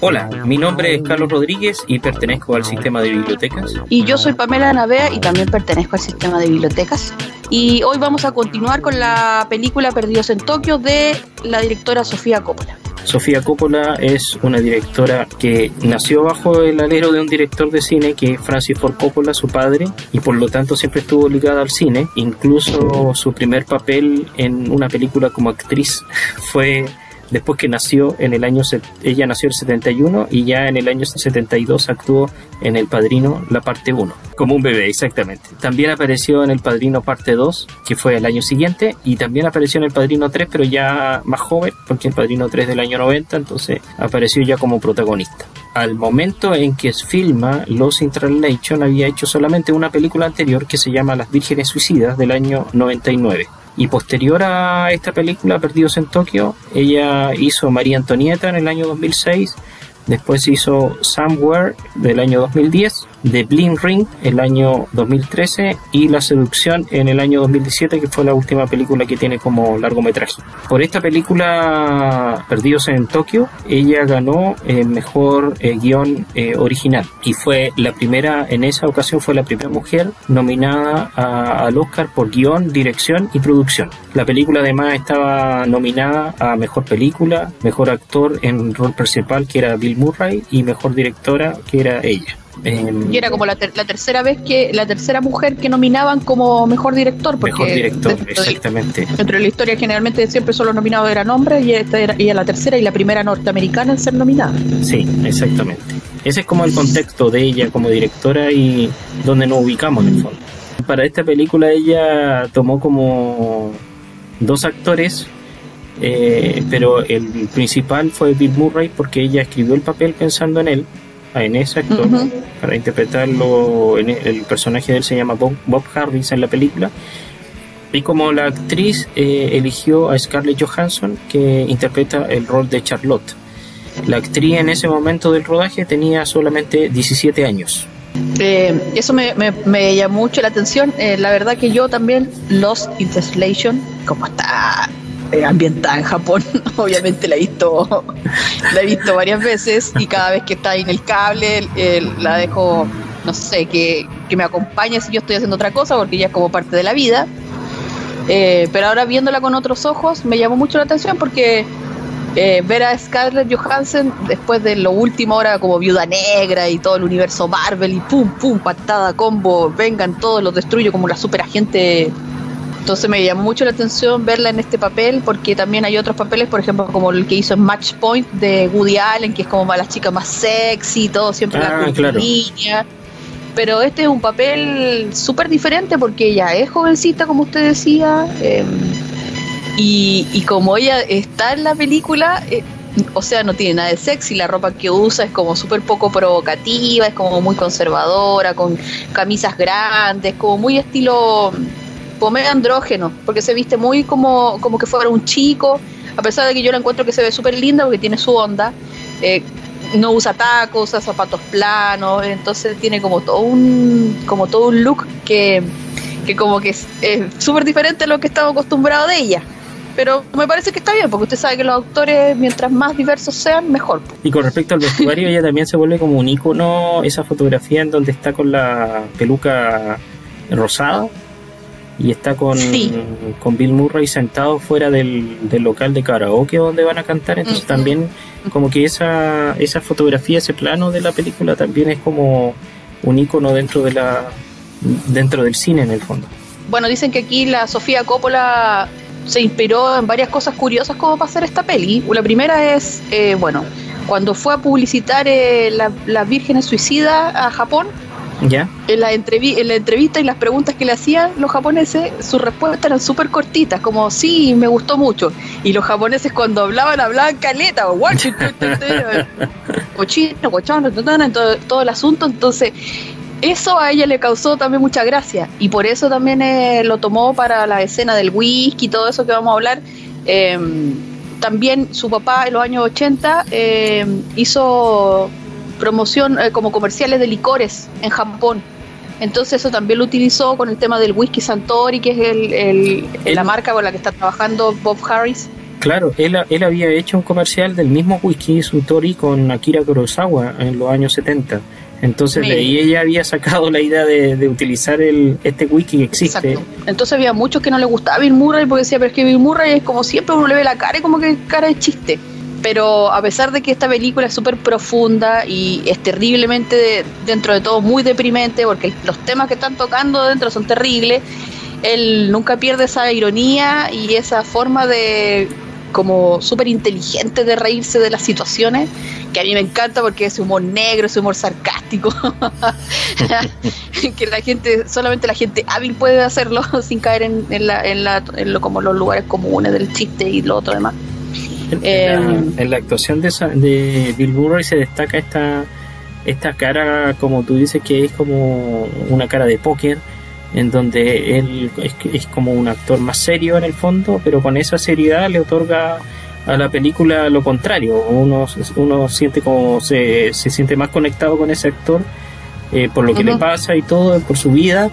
Hola, mi nombre es Carlos Rodríguez y pertenezco al sistema de bibliotecas. Y yo soy Pamela Navea y también pertenezco al sistema de bibliotecas. Y hoy vamos a continuar con la película Perdidos en Tokio de la directora Sofía Coppola. Sofía Coppola es una directora que nació bajo el alero de un director de cine que es Francis Ford Coppola, su padre, y por lo tanto siempre estuvo ligada al cine. Incluso su primer papel en una película como actriz fue después que nació en el año, ella nació el 71 y ya en el año 72 actuó en El Padrino, la parte 1, como un bebé, exactamente. También apareció en El Padrino parte 2, que fue el año siguiente, y también apareció en El Padrino 3, pero ya más joven, porque El Padrino 3 del año 90, entonces apareció ya como protagonista. Al momento en que filma Los in había hecho solamente una película anterior que se llama Las Vírgenes Suicidas del año 99 y posterior a esta película, Perdidos en Tokio, ella hizo María Antonieta en el año 2006, después hizo Somewhere del año 2010 de Bling Ring el año 2013 y La Seducción en el año 2017, que fue la última película que tiene como largometraje. Por esta película, Perdidos en Tokio, ella ganó el mejor eh, guion eh, original y fue la primera, en esa ocasión fue la primera mujer nominada al Oscar por guion, dirección y producción. La película además estaba nominada a mejor película, mejor actor en rol principal que era Bill Murray y mejor directora que era ella. Em, y era como la, tercera vez que la tercera mujer que nominaban como mejor director. Porque mejor director, exactamente. dentro de la historia generalmente siempre solo nominados eran hombres y esta era la tercera y la primera norteamericana en ser nominada. Sí, exactamente. Ese es como el contexto de ella como directora y donde nos ubicamos en el fondo. Para esta película ella tomó como dos actores eh, pero el principal fue Bill Murray porque ella escribió el papel pensando en él en ese actor para interpretarlo. En el, personaje de él se llama Bob, Bob, Harris en la película. Y como la actriz eh, eligió a Scarlett Johansson, que interpreta el rol de Charlotte. La actriz en ese momento del rodaje tenía solamente 17 años. Eh, eso me, me, llamó mucho la atención. Eh, la verdad que yo también, Lost in Translation, como está eh, ambientada en Japón, obviamente la he visto la he visto varias veces y cada vez que está ahí en el cable la dejo, no sé, que, me acompañe si yo estoy haciendo otra cosa porque ya es como parte de la vida. Eh, pero ahora viéndola con otros ojos me llamó mucho la atención porque eh, ver a Scarlett Johansson después de lo último ahora como Viuda Negra y todo el universo Marvel y pum, pum, patada, combo, vengan todos, los destruyo como la super agente entonces me llamó mucho la atención verla en este papel porque también hay otros papeles, por ejemplo, como el que hizo en Match Point de Woody Allen, que es como la chica más sexy y todo, siempre la ah, niña. Pero este es un papel súper diferente porque ella es jovencita, como usted decía, em, y, como ella está en la película, eh, o sea, no tiene nada de sexy, la ropa que usa es como súper poco provocativa, es como muy conservadora, con camisas grandes, como muy estilo como andrógeno, porque se viste muy como, como que fuera un chico, a pesar de que yo la encuentro que se ve súper linda porque tiene su onda. Eh, no usa tacos, usa zapatos planos, entonces tiene como todo un, como todo un look que, que como que es súper diferente a lo que estaba acostumbrado de ella. Pero me parece que está bien, porque usted sabe que los autores, mientras más diversos sean, mejor. Y con respecto al vestuario, ella también se vuelve como un icono, esa fotografía en donde está con la peluca rosada, y está con, con Bill Murray sentado fuera del, local de karaoke donde van a cantar, entonces también como que esa, esa fotografía, ese plano de la película también es como un icono dentro de la dentro del cine en el fondo. Bueno, dicen que aquí la Sofía Coppola se inspiró en varias cosas curiosas como para hacer esta peli. La primera es, eh, bueno, cuando fue a publicitar eh, Las Vírgenes Suicidas a Japón, En la, entrevi en la entrevista y las preguntas que le hacían los japoneses, sus respuestas eran súper cortitas, como sí, me gustó mucho. Y los japoneses cuando hablaban, hablaban caleta, o cochino, cochano, todo, todo el asunto. Entonces, eso a ella le causó también mucha gracia. Y por eso también eh, lo tomó para la escena del whisky y todo eso que vamos a hablar. Em, también su papá en los años 80 em, hizo promoción eh, como comerciales de licores en Japón. Entonces eso también lo utilizó con el tema del whisky Santori, que es el, la marca con la que está trabajando Bob Harris. Claro, él, él había hecho un comercial del mismo whisky Santori con Akira Kurosawa en los años 70. Entonces de ahí ella había sacado la idea de, utilizar el, este wiki que existe. Entonces había muchos que no le gustaba Bill Murray porque decía, pero es que Bill Murray es como siempre uno le ve la cara y como que cara de chiste pero a pesar de que esta película es súper profunda y es terriblemente dentro de todo muy deprimente, porque los temas que están tocando dentro son terribles, él nunca pierde esa ironía y esa forma de como súper inteligente de reírse de las situaciones, que a mí me encanta porque es humor negro, es humor sarcástico, que la gente, solamente la gente hábil puede hacerlo sin caer en, la, en, la, en lo, como los lugares comunes del chiste y lo otro demás. En, la, eh, actuación de, de Bill Murray se destaca esta, esta cara, como tú dices, que es como una cara de póker, en donde él es, como un actor más serio en el fondo, pero con esa seriedad le otorga a la película lo contrario. Uno, uno siente como se, se siente más conectado con ese actor eh, por lo que le pasa y todo, por su vida.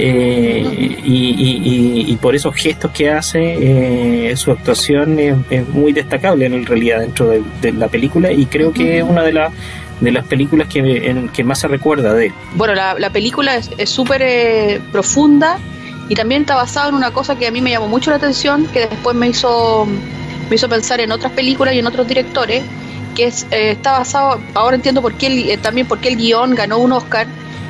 Eh, y, por esos gestos que hace, eh, su actuación es, muy destacable en realidad dentro de, la película y creo que es una de, las de las películas que, que más se recuerda de él. Bueno, la, película es súper eh, profunda y también está basada en una cosa que a mí me llamó mucho la atención, que después me hizo, me hizo pensar en otras películas y en otros directores, que es, está basado, ahora entiendo por qué también por qué el guion ganó un Oscar,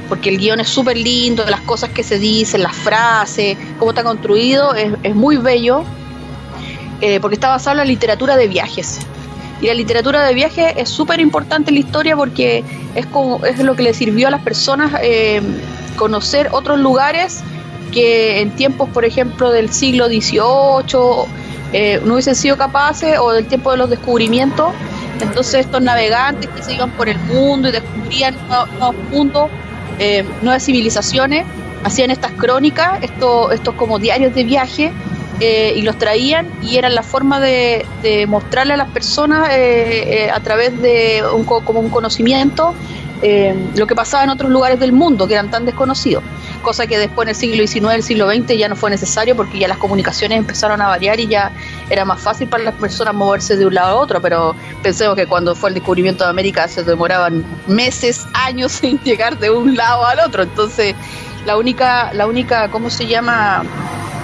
porque el guion es súper lindo, las cosas que se dicen, las frases, cómo está construido, es, muy bello, eh, porque está basado en la literatura de viajes. Y la literatura de viajes es súper importante en la historia porque es, como, es lo que le sirvió a las personas eh, conocer otros lugares que en tiempos, por ejemplo, del siglo XVIII eh, no hubiesen sido capaces o del tiempo de los descubrimientos. Entonces estos navegantes que se iban por el mundo y descubrían nuevos mundos, eh, nuevas civilizaciones, hacían estas crónicas, estos, estos como diarios de viaje, eh, y los traían y eran la forma de, mostrarle a las personas eh, a través de un, como un conocimiento lo que pasaba en otros lugares del mundo que eran tan desconocidos, cosa que después en el siglo XIX, el siglo XX ya no fue necesario porque ya las comunicaciones empezaron a variar y ya era más fácil para las personas moverse de un lado a otro, pero pensemos que cuando fue el descubrimiento de América se demoraban meses, años en llegar de un lado al otro, entonces la única, la única, ¿cómo se llama?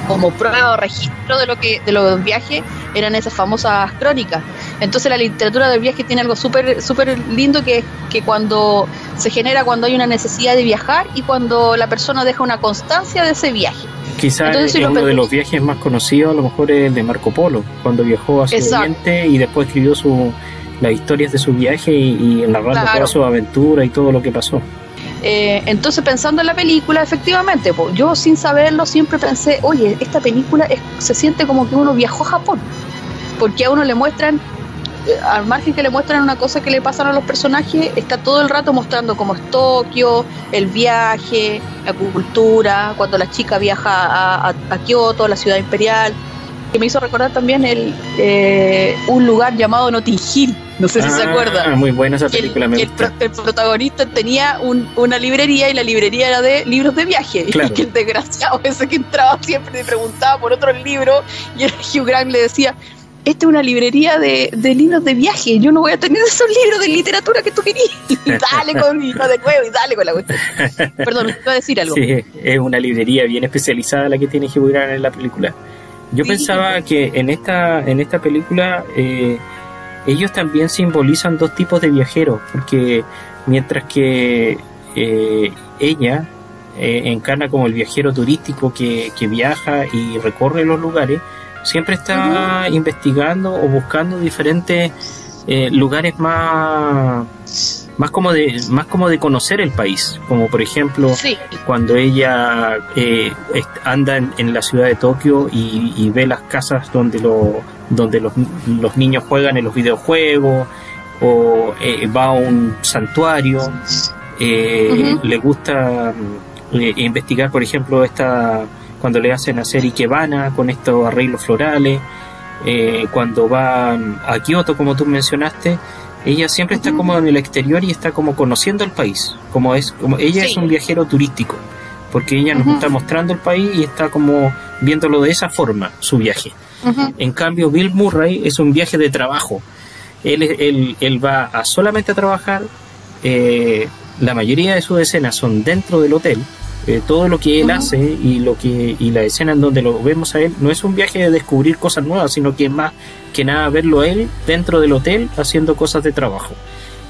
Como prueba o registro de lo que de los viajes eran esas famosas crónicas. Entonces la literatura del viaje tiene algo súper súper lindo que que cuando se genera cuando hay una necesidad de viajar y cuando la persona deja una constancia de ese viaje. Quizás uno de los viajes más conocidos a lo mejor es el de Marco Polo, cuando viajó a su Oriente y después escribió su, las historias de su viaje y, y narrando toda su aventura y todo lo que pasó. Eh, entonces, pensando en la película, efectivamente, yo sin saberlo siempre pensé, oye, esta película se siente como que uno viajó a Japón, porque a uno le muestran, eh, al margen que le muestran una cosa que le pasan a los personajes, está todo el rato mostrando cómo es Tokio, el viaje, la cultura, cuando la chica viaja a, a, Kioto, la ciudad imperial, que me hizo recordar también el, eh, un lugar llamado Notting Hill no sé si se ah, acuerdan. Muy buena esa película. El, el, protagonista tenía una librería y la librería era de libros de viaje. Y que el desgraciado ese que entraba siempre le preguntaba por otros libros y el Hugh Grant le decía, esta es una librería de, libros de viaje, yo no voy a tener esos libros de literatura que tú querías. Y dale con de nuevo y dale con la cuestión. Perdón, ¿te a decir algo? Sí, es una librería bien especializada la que tiene Hugh Grant en la película. Yo pensaba que en esta, en esta película eh, ellos también simbolizan dos tipos de viajeros, porque mientras que eh, ella eh, encarna como el viajero turístico que, viaja y recorre los lugares, siempre está investigando o buscando diferentes eh, lugares más más como de más como de conocer el país como por ejemplo cuando ella eh, anda en, la ciudad de Tokio y, ve las casas donde lo, donde los, los, niños juegan en los videojuegos o eh, va a un santuario eh, le gusta investigar por ejemplo esta cuando le hacen hacer ikebana con estos arreglos florales cuando va a Kioto como tú mencionaste ella siempre está como en el exterior y está como conociendo el país, como es como ella es un viajero turístico, porque ella nos está mostrando el país y está como viéndolo de esa forma su viaje. En cambio Bill Murray es un viaje de trabajo. Él, él, él va a solamente a trabajar. Eh, la mayoría de sus escenas son dentro del hotel eh, todo lo que él hace y lo que y la escena en donde lo vemos a él no es un viaje de descubrir cosas nuevas sino que es más que nada verlo él dentro del hotel haciendo cosas de trabajo.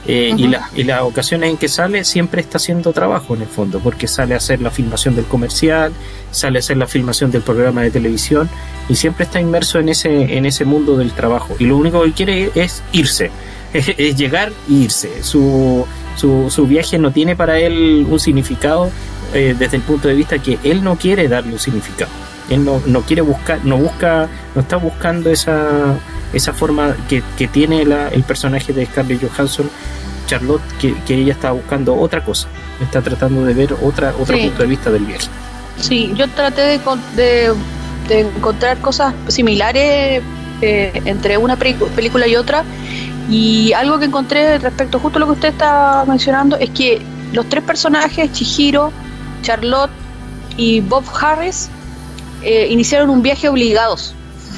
Eh, y, la, y las ocasiones en que sale siempre está haciendo trabajo en el fondo porque sale a hacer la filmación del comercial sale a hacer la filmación del programa de televisión y siempre está inmerso en ese en ese mundo del trabajo. Y lo único que quiere es irse es, llegar e irse. Su, su, su viaje no tiene para él un significado eh, desde el punto de vista que él no quiere darle un significado. Él no, no quiere buscar, no busca, no está buscando esa, esa forma que, que tiene el personaje de Scarlett Johansson, Charlotte, que, que, ella está buscando otra cosa. Está tratando de ver otra, otro punto de vista del viaje. Sí, yo traté de, de, de encontrar cosas similares eh, entre una película y otra. Y algo que encontré respecto justo a lo que usted está mencionando es que los tres personajes, Chihiro, Charlotte y Bob Harris eh, iniciaron un viaje obligados.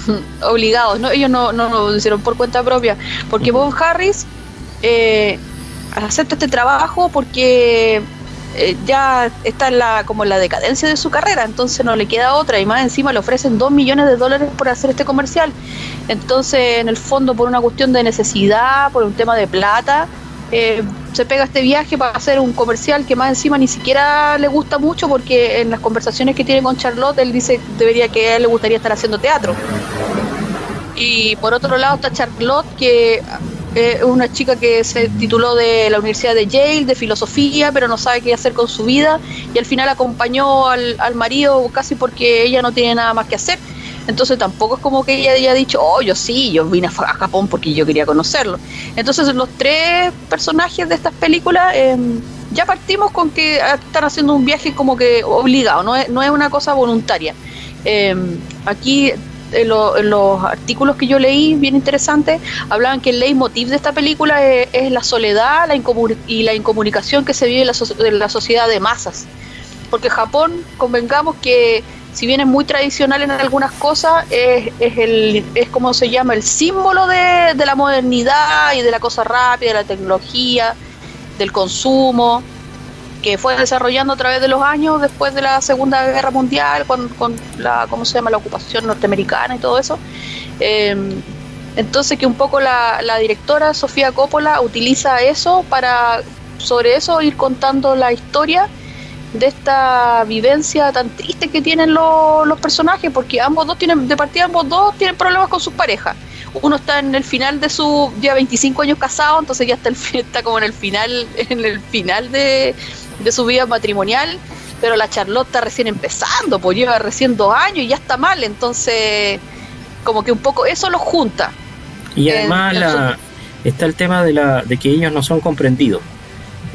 obligados, ¿no? Ellos no, no, lo hicieron por cuenta propia. Porque Bob Harris eh, acepta este trabajo porque eh, ya está en la, como en la decadencia de su carrera, entonces no le queda otra. Y más encima le ofrecen dos millones de dólares por hacer este comercial. Entonces, en el fondo, por una cuestión de necesidad, por un tema de plata, eh, se pega este viaje para hacer un comercial que más encima ni siquiera le gusta mucho porque en las conversaciones que tiene con Charlotte él dice debería que a él le gustaría estar haciendo teatro. Y por otro lado está Charlotte que es una chica que se tituló de la Universidad de Yale, de filosofía, pero no sabe qué hacer con su vida y al final acompañó al, al marido casi porque ella no tiene nada más que hacer entonces tampoco es como que ella haya dicho, oh, yo sí, yo vine a Japón porque yo quería conocerlo. Entonces los tres personajes de estas películas em, ya partimos con que están haciendo un viaje como que obligado, no es, no es una cosa voluntaria. Em, aquí en, los artículos que yo leí, bien interesantes, hablaban que el leitmotiv de esta película es, la soledad la y la incomunicación que se vive en la, en la sociedad de masas. Porque Japón, convengamos que si bien es muy tradicional en algunas cosas, es, es, el, es como se llama, el símbolo de, la modernidad y de la cosa rápida, de la tecnología, del consumo, que fue desarrollando a través de los años después de la Segunda Guerra Mundial, con, con la, ¿cómo se llama?, la ocupación norteamericana y todo eso. Em, entonces que un poco la, la directora Sofía Coppola utiliza eso para sobre eso ir contando la historia de esta vivencia tan triste que tienen los personajes, porque ambos dos tienen, de partida ambos dos tienen problemas con sus parejas. Uno está en el final de su, ya 25 años casado, entonces ya está, el, está como en el final, en el final de, su vida matrimonial, pero la Charlotte está recién empezando, pues lleva recién dos años y ya está mal, entonces como que un poco eso los junta. Y además está el tema de, la, de que ellos no son comprendidos.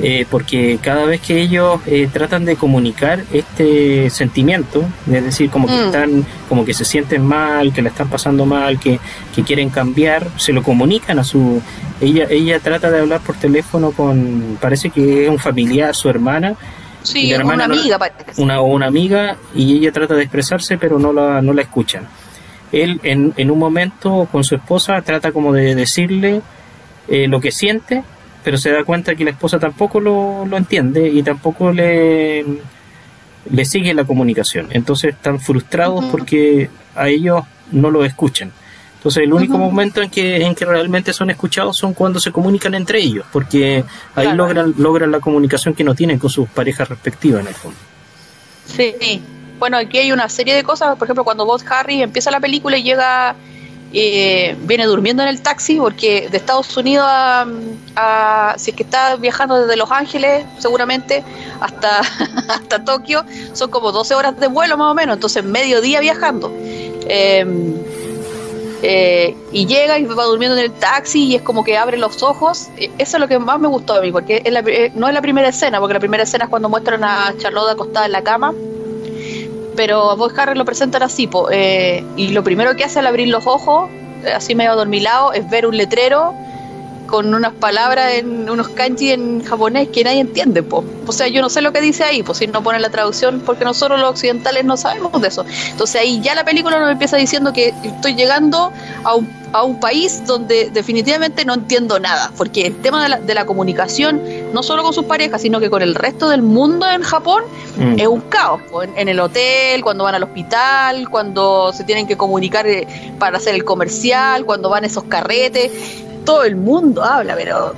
Eh, porque cada vez que ellos eh, tratan de comunicar este sentimiento, es decir, como que mm. están, como que se sienten mal, que la están pasando mal, que, quieren cambiar, se lo comunican a su, ella, ella trata de hablar por teléfono con, parece que es un familiar, su hermana, Sí, una amiga, una, una amiga, y ella trata de expresarse, pero no la, no la escuchan. Él, en, en un momento, con su esposa, trata como de decirle eh, lo que siente, pero se da cuenta que la esposa tampoco lo, entiende y tampoco le, le sigue la comunicación. Entonces están frustrados porque a ellos no lo escuchan. Entonces el único momento en que, en que realmente son escuchados son cuando se comunican entre ellos, porque ahí logran, logran la comunicación que no tienen con sus parejas respectivas en el fondo. Sí, bueno, aquí hay una serie de cosas, por ejemplo, cuando Bob Harry empieza la película y llega eh, viene durmiendo en el taxi porque de Estados Unidos a, si es que está viajando desde Los Ángeles seguramente hasta, hasta Tokio son como 12 horas de vuelo más o menos, entonces medio día viajando. Em, eh, y llega y va durmiendo en el taxi y es como que abre los ojos. E, eso es lo que más me gustó a mí, porque eh, no es la primera escena, porque la primera escena es cuando muestran a Charlotte acostada en la cama pero a vos Harry lo presentan así, eh, y lo primero que hace al abrir los ojos, eh, así medio adormilado, es ver un letrero con unas palabras en unos kanji en japonés que nadie entiende, po. O sea, yo no sé lo que dice ahí, pues si no pone la traducción, porque nosotros los occidentales no sabemos de eso. Entonces ahí ya la película nos empieza diciendo que estoy llegando a un, a un país donde definitivamente no entiendo nada, porque el tema de la, de la comunicación, no solo con sus parejas, sino que con el resto del mundo en Japón, mm. es un caos. En, en, el hotel, cuando van al hospital, cuando se tienen que comunicar eh, para hacer el comercial, cuando van esos carretes todo el mundo habla, pero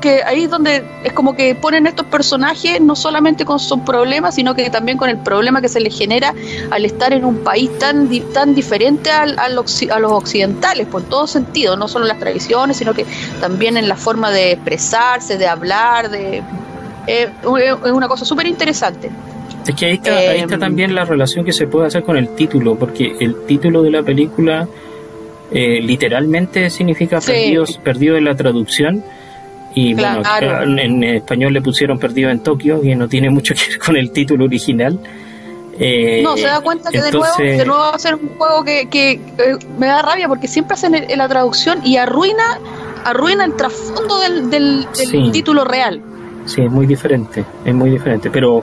que ahí es donde es como que ponen estos personajes no solamente con sus problemas, sino que también con el problema que se les genera al estar en un país tan tan diferente al, a los occidentales, por todo sentido, no solo en las tradiciones, sino que también en la forma de expresarse, de hablar, de eh, es una cosa súper interesante. Es que ahí está, ahí está em, también la relación que se puede hacer con el título, porque el título de la película eh, literalmente significa perdidos, perdido en la traducción. Y bueno, en, español le pusieron perdido en Tokio, y no tiene mucho que ver con el título original. Eh, no, se da cuenta que de, nuevo, de nuevo va a ser un juego que, que, me da rabia porque siempre hacen la traducción y arruina arruina el trasfondo del, del, título real. Sí, es muy diferente, es muy diferente, pero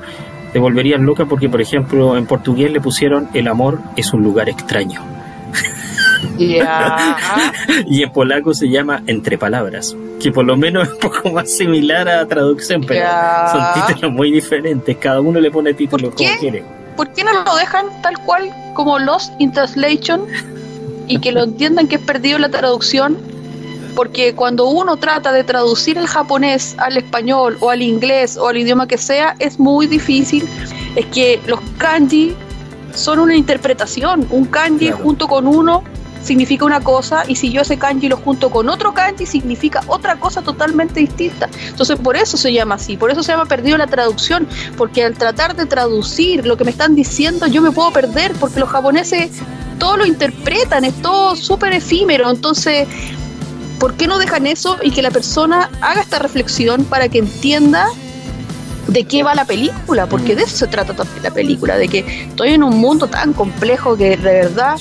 te volverías loca porque, por ejemplo, en portugués le pusieron el amor es un lugar extraño. y en polaco se llama Entre Palabras, que por lo menos es un poco más similar a traducción, pero son títulos muy diferentes. Cada uno le pone títulos como quiere. ¿Por qué no lo dejan tal cual como Lost in Translation y que lo entiendan que es perdido la traducción? Porque cuando uno trata de traducir el japonés al español o al inglés o al idioma que sea, es muy difícil. Es que los kanji son una interpretación. Un kanji junto con uno significa una cosa y si yo ese kanji lo junto con otro kanji significa otra cosa totalmente distinta. Entonces por eso se llama así, por eso se llama perdido la traducción, porque al tratar de traducir lo que me están diciendo yo me puedo perder porque los japoneses todo lo interpretan, es todo súper efímero, entonces ¿por qué no dejan eso y que la persona haga esta reflexión para que entienda de qué va la película, porque de eso se trata también la película, de que estoy en un mundo tan complejo que de verdad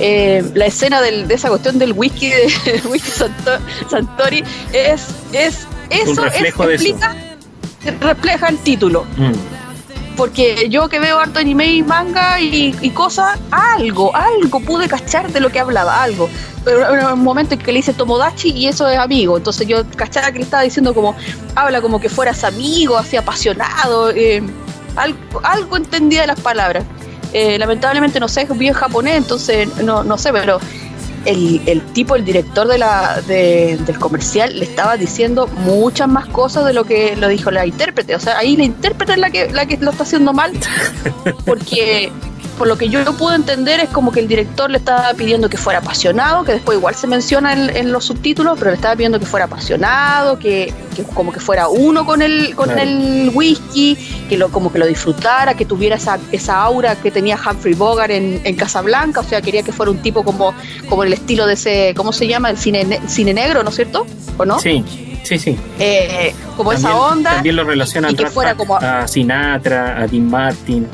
eh, la escena de esa cuestión del whisky de whisky Santori es, es eso, explica, refleja el título. Mm. Porque yo que veo harto anime y manga y, cosas, algo, algo pude cachar de lo que hablaba, algo. Pero en un momento en que le dice Tomodachi y eso es amigo. Entonces yo cachaba que le estaba diciendo como, habla como que fueras amigo, así apasionado. Eh, algo, algo entendía de las palabras. Eh, lamentablemente no sé, es bien japonés, entonces no, no sé, pero el, el, tipo, el director de la, del comercial, le estaba diciendo muchas más cosas de lo que lo dijo la intérprete. O sea, ahí la intérprete es la que, la que lo está haciendo mal, porque por lo que yo pude entender es como que el director le estaba pidiendo que fuera apasionado, que después igual se menciona en, los subtítulos, pero le estaba pidiendo que fuera apasionado, que, como que fuera uno con el, con el whisky, que lo, como que lo disfrutara, que tuviera esa, esa aura que tenía Humphrey Bogart en, en Casablanca, o sea, quería que fuera un tipo como, como el estilo de ese, ¿cómo se llama? El cine, cine negro, ¿no es cierto? ¿O no? Sí. Sí, sí. Eh, como esa onda. También lo relacionan que fuera como a Sinatra, a Dean Martin.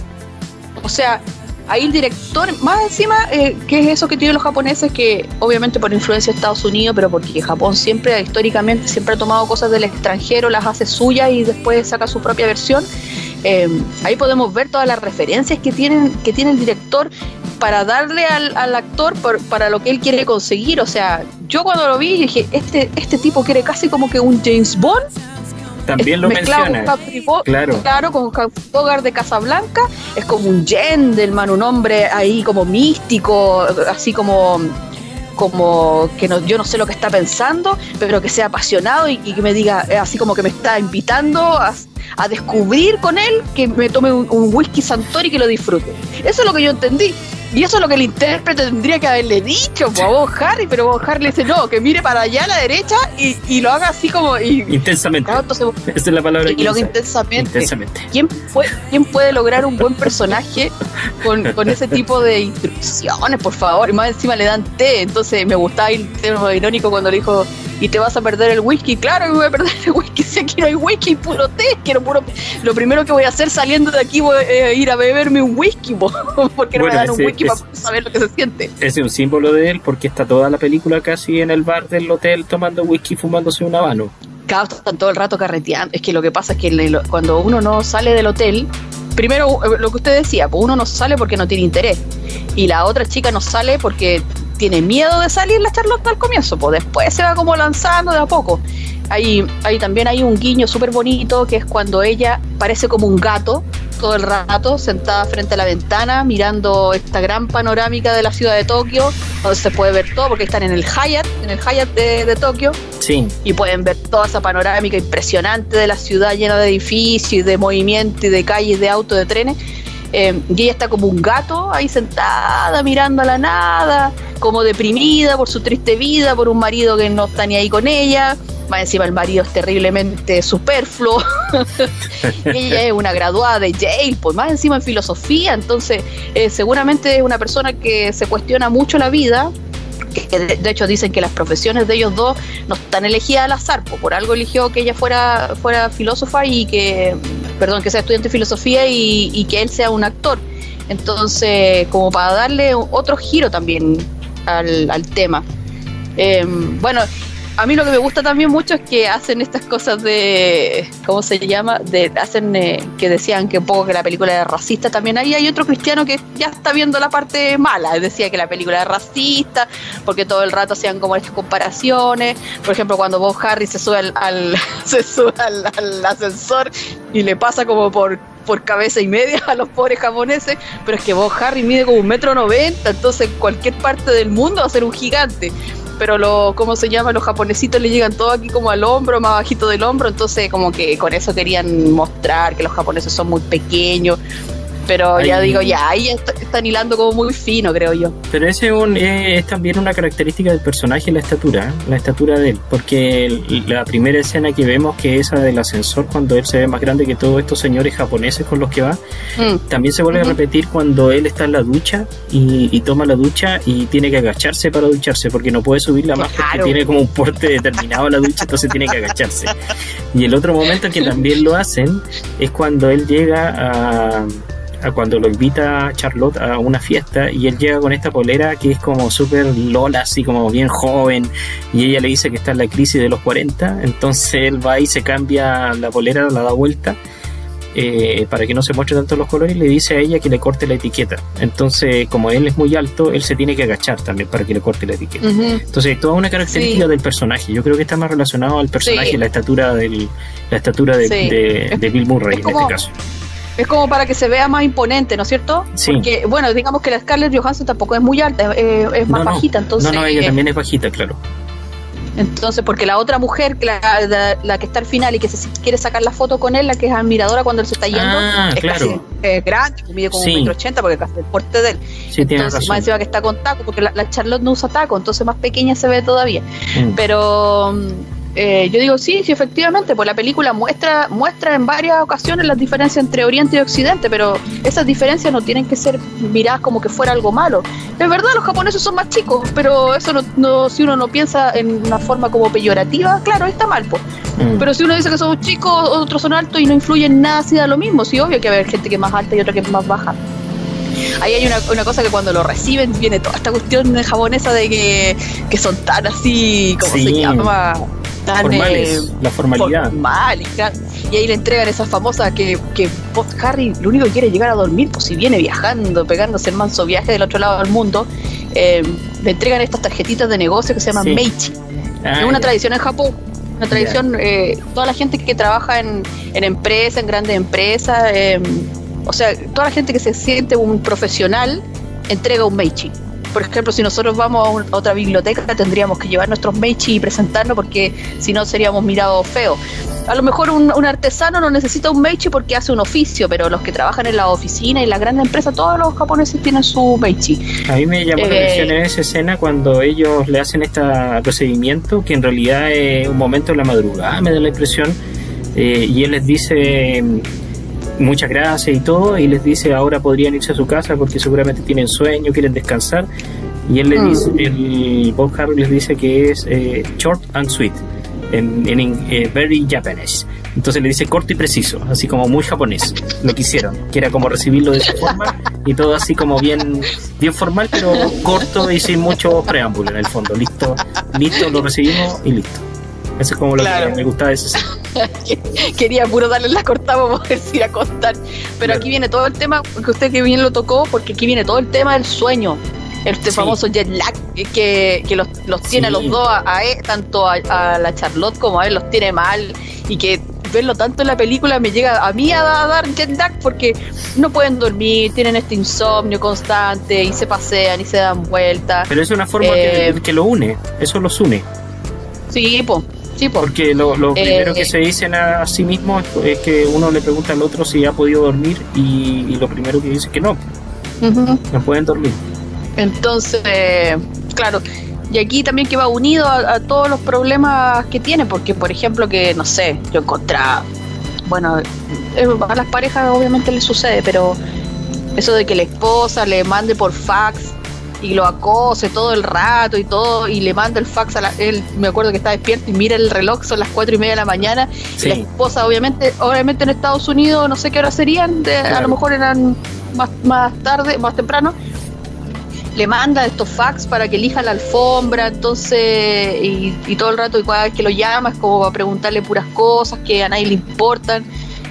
O sea, ahí el director, más encima, eh, ¿qué es eso que tienen los japoneses? Que obviamente por influencia de Estados Unidos, pero porque Japón siempre, históricamente, siempre ha tomado cosas del extranjero, las hace suyas y después saca su propia versión. Eh, ahí podemos ver todas las referencias que, tienen, que tiene el director para darle al, al actor para lo que él quiere conseguir. O sea, yo cuando lo vi dije, este, este tipo quiere casi como que un James Bond también lo menciona. claro. claro, con Bogart de Casablanca, es como un gentleman, un hombre ahí como místico, así como como que no, yo no sé lo que está pensando, pero que sea apasionado y, que me diga, eh, así como que me está invitando a, descubrir con él, que me tome un, whisky Santori y que lo disfrute. Eso es lo que yo entendí. Y eso es lo que el intérprete tendría que haberle dicho a vos, Harry, pero vos, Harry le dice, no, que mire para allá a la derecha y, y lo haga así como... Y, intensamente. entonces, Esa es la palabra y que lo usa. intensamente. Intensamente. ¿Quién puede, ¿Quién puede lograr un buen personaje con, con ese tipo de instrucciones, por favor? Y más encima le dan té, entonces me gustaba el tema irónico cuando le dijo, y te vas a perder el whisky. Claro que voy a perder el whisky, si aquí no hay whisky, puro té, quiero puro... Lo primero que voy a hacer saliendo de aquí voy a ir a beberme un whisky, po, porque no me dan un ese whisky es- para poder saber lo que se siente. Ese es un símbolo de él porque está toda la película casi en el bar del hotel tomando whisky y fumándose un habano. Claro, están todo el rato carreteando. Es que lo que pasa es que el- cuando uno no sale del hotel, primero eh, lo que usted decía, pues uno no sale porque no tiene interés. Y la otra chica no sale porque tiene miedo de salir la Charlotte al comienzo, pues después se va como lanzando de a poco. Ahí, ahí también hay un guiño súper bonito que es cuando ella parece como un gato todo el rato sentada frente a la ventana mirando esta gran panorámica de la ciudad de Tokio donde se puede ver todo porque están en el Hyatt en el Hyatt de, de Tokio Sí, y pueden ver toda esa panorámica impresionante de la ciudad llena de edificios de movimiento y de calles, de autos, de trenes. Eh, y ella está como un gato ahí sentada, mirando a la nada, como deprimida por su triste vida, por un marido que no está ni ahí con ella. Más encima el marido es terriblemente superfluo. ella es una graduada de Yale, pues más encima en filosofía. Entonces, eh, seguramente es una persona que se cuestiona mucho la vida. Que de, de hecho dicen que las profesiones de ellos dos no están elegidas al azar, pues por algo eligió que ella fuera, fuera filósofa y que, perdón, que sea estudiante de filosofía y, y que él sea un actor. Entonces, como para darle otro giro también al, tema. Eh, bueno, a mí lo que me gusta también mucho es que hacen estas cosas de, ¿cómo se llama? De, hacen eh, que decían que un poco que la película era racista también. Ahí hay otro cristiano que ya está viendo la parte mala. Decía que la película era racista porque todo el rato hacían como estas comparaciones. Por ejemplo, cuando Bob Harry se sube al, al- se sube al, ascensor y le pasa como por cabeza y media a los pobres japoneses, pero es que Bob Harry mide como un metro noventa, entonces cualquier parte del mundo va a ser un gigante pero lo, ¿cómo se llama? Los japonesitos le llegan todo aquí como al hombro, más bajito del hombro, entonces como que con eso querían mostrar que los japoneses son muy pequeños, pero ya digo, ya, ahí est- están hilando como muy fino, creo yo. pero ese es, un- es también una característica del personaje, la estatura, la estatura de él, porque el- la primera escena que vemos, que es esa del ascensor, cuando él se ve más grande que todos estos señores japoneses con los que va, Mm, también se vuelve a repetir cuando él está en la ducha y, y toma la ducha y tiene que agacharse para ducharse, porque no puede subirla más porque Claro. tiene como un porte determinado la ducha, entonces tiene que agacharse. Y el otro momento que también lo hacen es cuando él llega a, a cuando lo invita Charlotte a una fiesta y él llega con esta polera que es como súper lola, así como bien joven, y ella le dice que está en la crisis de los 40, entonces él va y se cambia la polera, la da vuelta. eh, para que no se muestre tanto los colores, y le dice a ella que le corte la etiqueta. Entonces, como él es muy alto, él se tiene que agachar también para que le corte la etiqueta. ujú. Entonces, toda una característica Sí. del personaje. Yo creo que está más relacionado al personaje, Sí. la estatura del, la estatura de, Sí. de- de Bill Murray Es en como- este caso. Es como para que se vea más imponente, ¿no es cierto? Sí. Porque, bueno, digamos que la Scarlett Johansson tampoco es muy alta, es, es más No, no. bajita, entonces... no, no, ella eh, también es bajita, claro. Entonces, porque la otra mujer, la, la- la que está al final y que se quiere sacar la foto con él, la que es admiradora cuando él se está yendo, Ah, es claro. casi eh, grande, mide como Sí. un metro ochenta porque casi el porte de él. Sí, tiene Entonces, más razón. encima que está con taco, porque la, la Charlotte no usa taco, entonces más pequeña se ve todavía. Mm. Pero eh, yo digo, sí, sí, efectivamente, pues la película muestra, muestra en varias ocasiones las diferencias entre Oriente y Occidente, pero esas diferencias no tienen que ser miradas como que fuera algo malo. Es verdad, los japoneses son más chicos, pero eso no, no- si uno no piensa en una forma como peyorativa, claro, está mal, pues. Mm. Pero si uno dice que somos chicos, otros son altos y no influye en nada, sí da lo mismo. Sí, obvio que va a haber gente que es más alta y otra que es más baja. Ahí hay una, una cosa que cuando lo reciben viene toda esta cuestión japonesa de que, que son tan así, como Sí. se llama? Tan Formales, eh, la formalidad. claro. Y ahí le entregan esas famosas que, que Bob Harry lo único que quiere es llegar a dormir, pues si viene viajando, pegándose el manso viaje del otro lado del mundo, eh, le entregan estas tarjetitas de negocio que se llaman Sí. Meichi. Ah, es una ya. tradición en Japón. Una tradición, eh, toda la gente que trabaja en, en empresas, en grandes empresas, o sea, toda la gente que se siente un profesional entrega un Meichi por ejemplo, si nosotros vamos a, otra biblioteca, tendríamos que llevar nuestros Meichi y presentarnos porque si no seríamos mirados feos. A lo mejor un, artesano no necesita un Meichi porque hace un oficio, pero los que trabajan en la oficina y las grandes empresas, todos los japoneses tienen su Meichi. A mí me llamó la eh, atención en esa escena cuando ellos le hacen este procedimiento, que en realidad es un momento en la madrugada, me da la impresión, eh, y él les dice muchas gracias y todo, y les dice ahora podrían irse a su casa porque seguramente tienen sueño, quieren descansar. Y él le mm. dice, el Bob Harry les dice que es eh, short and sweet, en, en eh, very Japanese. Entonces le dice corto y preciso, así como muy japonés, lo que hicieron, que era como recibirlo de esa forma y todo así como bien, bien formal, pero corto y sin mucho preámbulo en el fondo. Listo, listo, lo recibimos y listo. Eso es como lo que me gustaba de ese Quería puro darle la cortada para poder ir a contar. Pero aquí viene todo el tema, que usted que bien lo tocó, porque aquí viene todo el tema del sueño. Este famoso jet lag que, que los, los tiene a los dos, a, e, tanto a, la Charlotte como a él, los tiene mal. Y que verlo tanto en la película me llega a mí a dar jet lag porque no pueden dormir, tienen este insomnio constante y se pasean y se dan vueltas. Pero es una forma que, eh, que, lo une, eso los une. Sí, pues porque lo, primero que eh, se dicen a sí mismo es que uno le pregunta al otro si ha podido dormir y, lo primero que dice es que no, no pueden dormir. Entonces, claro, y aquí también que va unido a, todos los problemas que tiene, porque por ejemplo que, no sé, yo encontraba, bueno, eh, a las parejas obviamente les sucede, pero eso de que la esposa le mande por fax y lo acose todo el rato y todo, y le manda el fax a la, él, me acuerdo que está despierto y mira el reloj, son las cuatro y media de la mañana, y la esposa obviamente, obviamente en Estados Unidos, no sé qué hora serían, a lo mejor eran más, más tarde, más temprano, le manda estos fax para que elija la alfombra, entonces, y, todo el rato, y cada vez que lo llama es como a preguntarle puras cosas que a nadie le importan,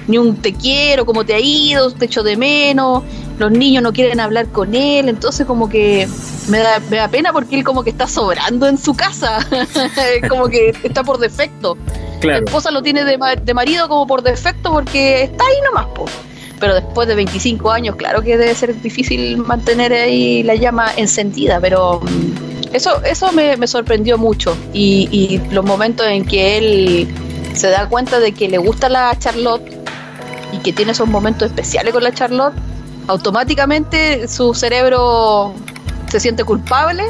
ni un te quiero, cómo te ha ido, te echo de menos, los niños no quieren hablar con él, entonces como que me da, me da pena porque él como que está sobrando en su casa, como que está por defecto. La esposa lo tiene de, de, marido como por defecto porque está ahí nomás, po. pero después de 25 años, claro que debe ser difícil mantener ahí la llama encendida, pero eso, eso me, me sorprendió mucho y, y los momentos en que él se da cuenta de que le gusta la Charlotte y que tiene esos momentos especiales con la Charlotte, automáticamente su cerebro se siente culpable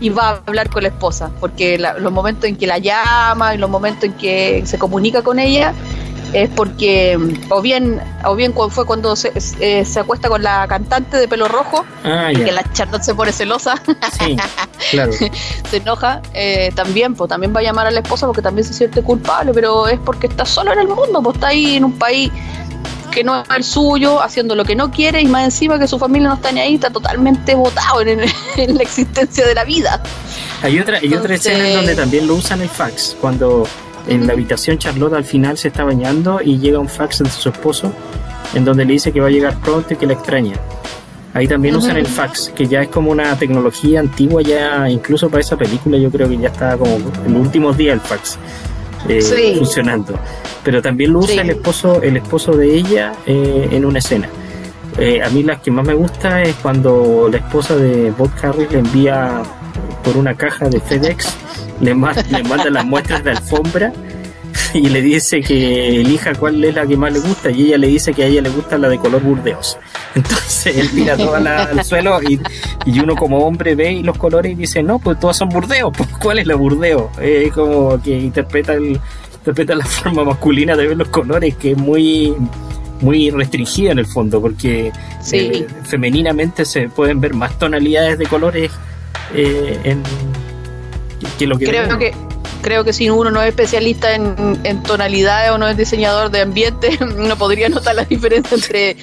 y va a hablar con la esposa, porque los momentos en que la llama y los momentos en que se comunica con ella es porque o bien o bien fue cuando se, eh, se acuesta con la cantante de pelo rojo ah, y que la Charlotte se pone celosa. Se enoja eh, también pues también va a llamar a la esposa porque también se siente culpable pero es porque está solo en el mundo pues está ahí en un país que no es el suyo, haciendo lo que no quiere y más encima que su familia no está ni ahí, está totalmente botado en, la existencia de la vida. Hay otra, hay otra escena en donde también lo usan el fax, cuando en la habitación Charlotte al final se está bañando y llega un fax de su esposo en donde le dice que va a llegar pronto y que la extraña. Ahí también usan el fax, que ya es como una tecnología antigua, ya incluso para esa película yo creo que ya está como en los últimos días el fax eh, funcionando. Pero también lo usa el esposo el esposo de ella eh, en una escena. Eh, a mí la que más me gusta es cuando la esposa de Bob Harris le envía por una caja de FedEx, le, le manda las muestras de alfombra y le dice que elija cuál es la que más le gusta y ella le dice que a ella le gusta la de color burdeos. Entonces él mira toda la, al suelo y, y, uno como hombre ve los colores y dice, no, pues todas son burdeos, pues ¿cuál es la burdeo? Es como que interpreta el, respeta la forma masculina de ver los colores, que es muy, muy restringida en el fondo, porque eh, femeninamente se pueden ver más tonalidades de colores eh, en, que, lo que creo que creo que si uno no es especialista en, tonalidades o no es diseñador de ambiente, no podría notar la diferencia entre,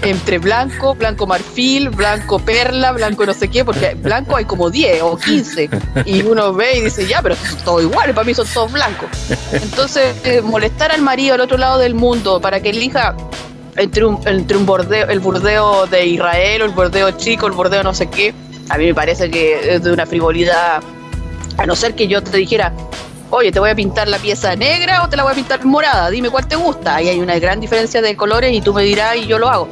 entre blanco, blanco marfil, blanco perla, blanco no sé qué, porque blanco hay como 10 o 15 y uno ve y dice, ya, pero son todos iguales, para mí son todos blancos. Entonces, eh, molestar al marido al otro lado del mundo para que elija entre un, entre un bordeo, el bordeo de Israel o el bordeo chico, el bordeo no sé qué, a mí me parece que es de una frivolidad a no ser que yo te dijera, oye, te voy a pintar la pieza negra o te la voy a pintar morada, dime cuál te gusta. Ahí hay una gran diferencia de colores y tú me dirás y yo lo hago.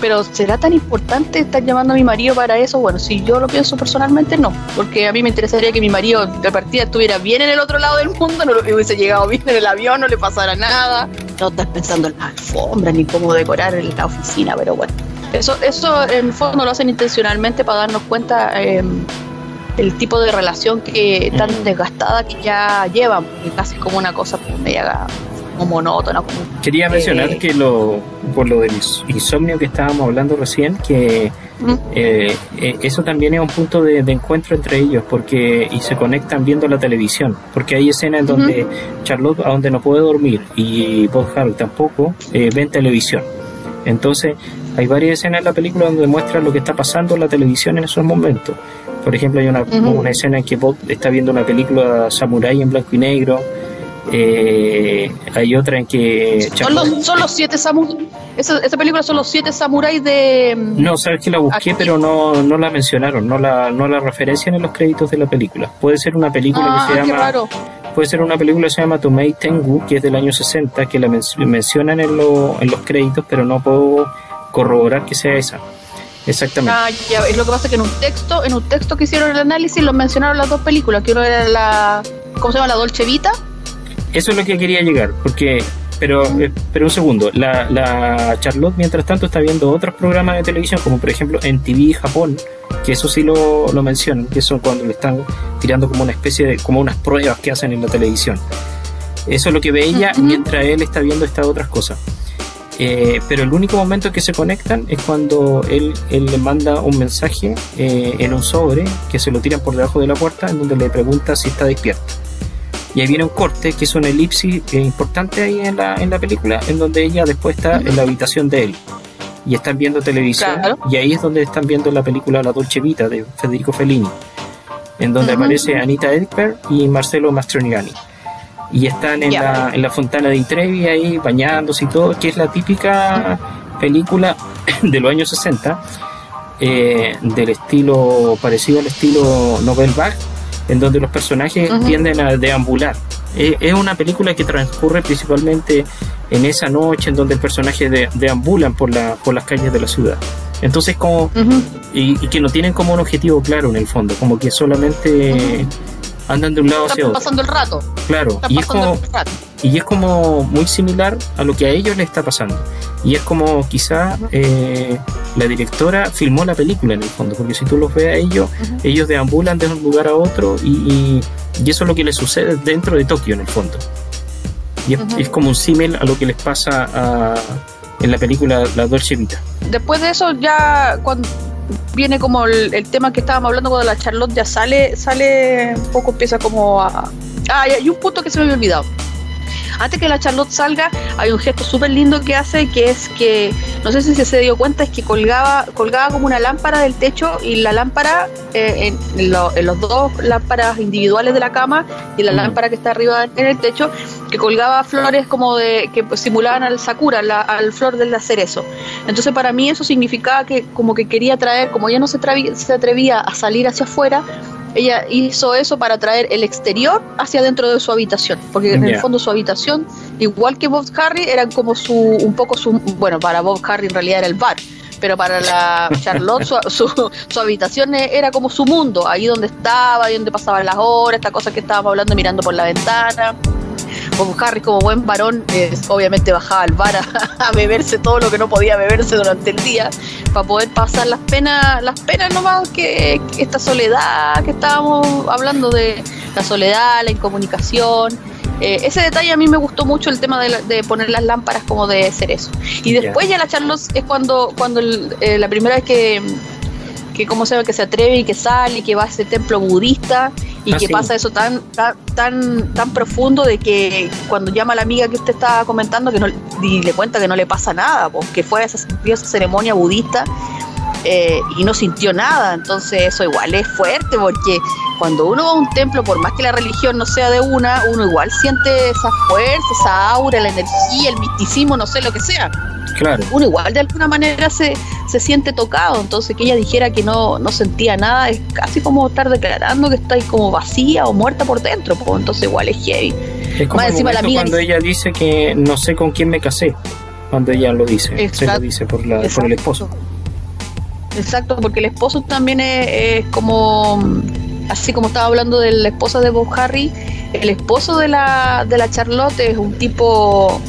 pero ¿será tan importante estar llamando a mi marido para eso? Bueno, si yo lo pienso personalmente, no, porque a mí me interesaría que mi marido de partida estuviera bien en el otro lado del mundo, no lo hubiese llegado bien en el avión, no le pasara nada, no estás pensando en la alfombra ni cómo decorar la oficina, pero bueno. Eso, eso en el fondo lo hacen intencionalmente para darnos cuenta eh, el tipo de relación que tan desgastada que ya llevan, casi como una cosa media como monótona. Quería eh, mencionar que lo, por lo del insomnio que estábamos hablando recién, que eh, eso también es un punto de, encuentro entre ellos, porque y se conectan viendo la televisión, porque hay escenas en donde Charlotte, a donde no puede dormir, y Bob Harry tampoco, ven televisión. Entonces, hay varias escenas en la película donde muestra lo que está pasando en la televisión en esos momentos. Por ejemplo, hay una, una escena en que Bob está viendo una película samurai en blanco y negro. Eh, hay otra en que... Son los, son los siete samuráis. Esa, película son los siete samuráis de... Mm, no, sabes que la busqué, pero no, no la mencionaron, no la, no la referencian en los créditos de la película. Puede ser una película que se ah, llama... Puede ser una película que se llama Tomei Tengu, que es del año 60, que la mencionan en, en los créditos, pero no puedo corroborar que sea esa. Exactamente. Ah, ya, es lo que pasa que en un texto, en un texto que hicieron el análisis, lo mencionaron las dos películas, que uno era la, ¿cómo se llama? La Dolce Vita. Eso es lo que quería llegar, porque, pero, eh, pero un segundo, la, la Charlotte mientras tanto está viendo otros programas de televisión, como por ejemplo en TV Japón, que eso sí lo, lo mencionan, que son cuando le están tirando como una especie de, como unas pruebas que hacen en la televisión. Eso es lo que ve ella mientras él está viendo estas otras cosas. Eh, pero el único momento que se conectan es cuando él, él le manda un mensaje eh, en un sobre que se lo tiran por debajo de la puerta en donde le pregunta si está despierto. Y ahí viene un corte que es una elipsis eh, importante ahí en la, en la película en donde ella después está en la habitación de él. Y están viendo televisión y ahí es donde están viendo la película La Dolce Vita de Federico Fellini en donde aparece Anita Edper y Marcelo Mastroianni y están en, la, en la fontana de Trevi ahí bañándose y todo, que es la típica película de los años 60 eh, del estilo parecido al estilo Novel Bach, en donde los personajes tienden a deambular. Eh, es una película que transcurre principalmente en esa noche en donde el personaje deambulan por, la, por las calles de la ciudad. Entonces como y, que no tienen como un objetivo claro en el fondo, como que solamente andan de un lado hacia otro. pasando el rato. Claro, y es, como, y es como muy similar a lo que a ellos les está pasando. Y es como quizá eh, la directora filmó la película en el fondo, porque si tú los ves a ellos, ellos deambulan de un lugar a otro y, eso es lo que les sucede dentro de Tokio en el fondo. Y es, como un símil a lo que les pasa en la película La Dolce Vita. Después de eso ya cuando viene como el, tema que estábamos hablando cuando la Charlotte ya sale, sale un poco, empieza como a... Ah, hay un punto que se me había olvidado. Antes que la Charlotte salga, hay un gesto súper lindo que hace, que es que, no sé si se dio cuenta, es que colgaba, colgaba como una lámpara del techo y la lámpara, eh, en, los dos lámparas individuales de la cama y la lámpara que está arriba en el techo, que colgaba flores como de que simulaban al sakura, al flor del cerezo. Entonces para mí eso significaba que como que quería traer, como ella no se, se atrevía a salir hacia afuera, ella hizo eso para traer el exterior hacia dentro de su habitación, porque en el fondo su habitación, igual que Bob Harry, era como su, un poco su, bueno, para Bob Harry en realidad era el bar, pero para la Charlotte su, su, habitación era como su mundo, ahí donde estaba, ahí donde pasaban las horas, esta cosa que estábamos hablando mirando por la ventana. Bob Harry como buen varón obviamente bajaba al bar a, beberse todo lo que no podía beberse durante el día para poder pasar las penas las penas nomás que, esta soledad que estábamos hablando de la soledad la incomunicación. Eh, ese detalle a mí me gustó mucho el tema de, poner las lámparas como de cerezo y después ya la Charlos es cuando cuando eh, la primera vez que que cómo se ve que se atreve y que sale y que va a ese templo budista y ah, que pasa eso tan, tan, tan, profundo de que cuando llama a la amiga que usted estaba comentando que no, y le cuenta que no le pasa nada, porque que fue a esa, esa ceremonia budista eh, y no sintió nada, entonces eso igual es fuerte porque cuando uno va a un templo, por más que la religión no sea de una, uno igual siente esa fuerza, esa aura, la energía, el misticismo, no sé lo que sea. Claro. Uno igual de alguna manera se, se siente tocado, entonces que ella dijera que no, no sentía nada es casi como estar declarando que está ahí como vacía o muerta por dentro, pues entonces igual es heavy. Es como encima la amiga cuando ella dice que no sé con quién me casé. cuando ella lo dice, se lo dice por, la, por el esposo. Exacto, porque el esposo también es, como, así como estaba hablando de la esposa de Bob Harry, el esposo de la, de la Charlotte es un tipo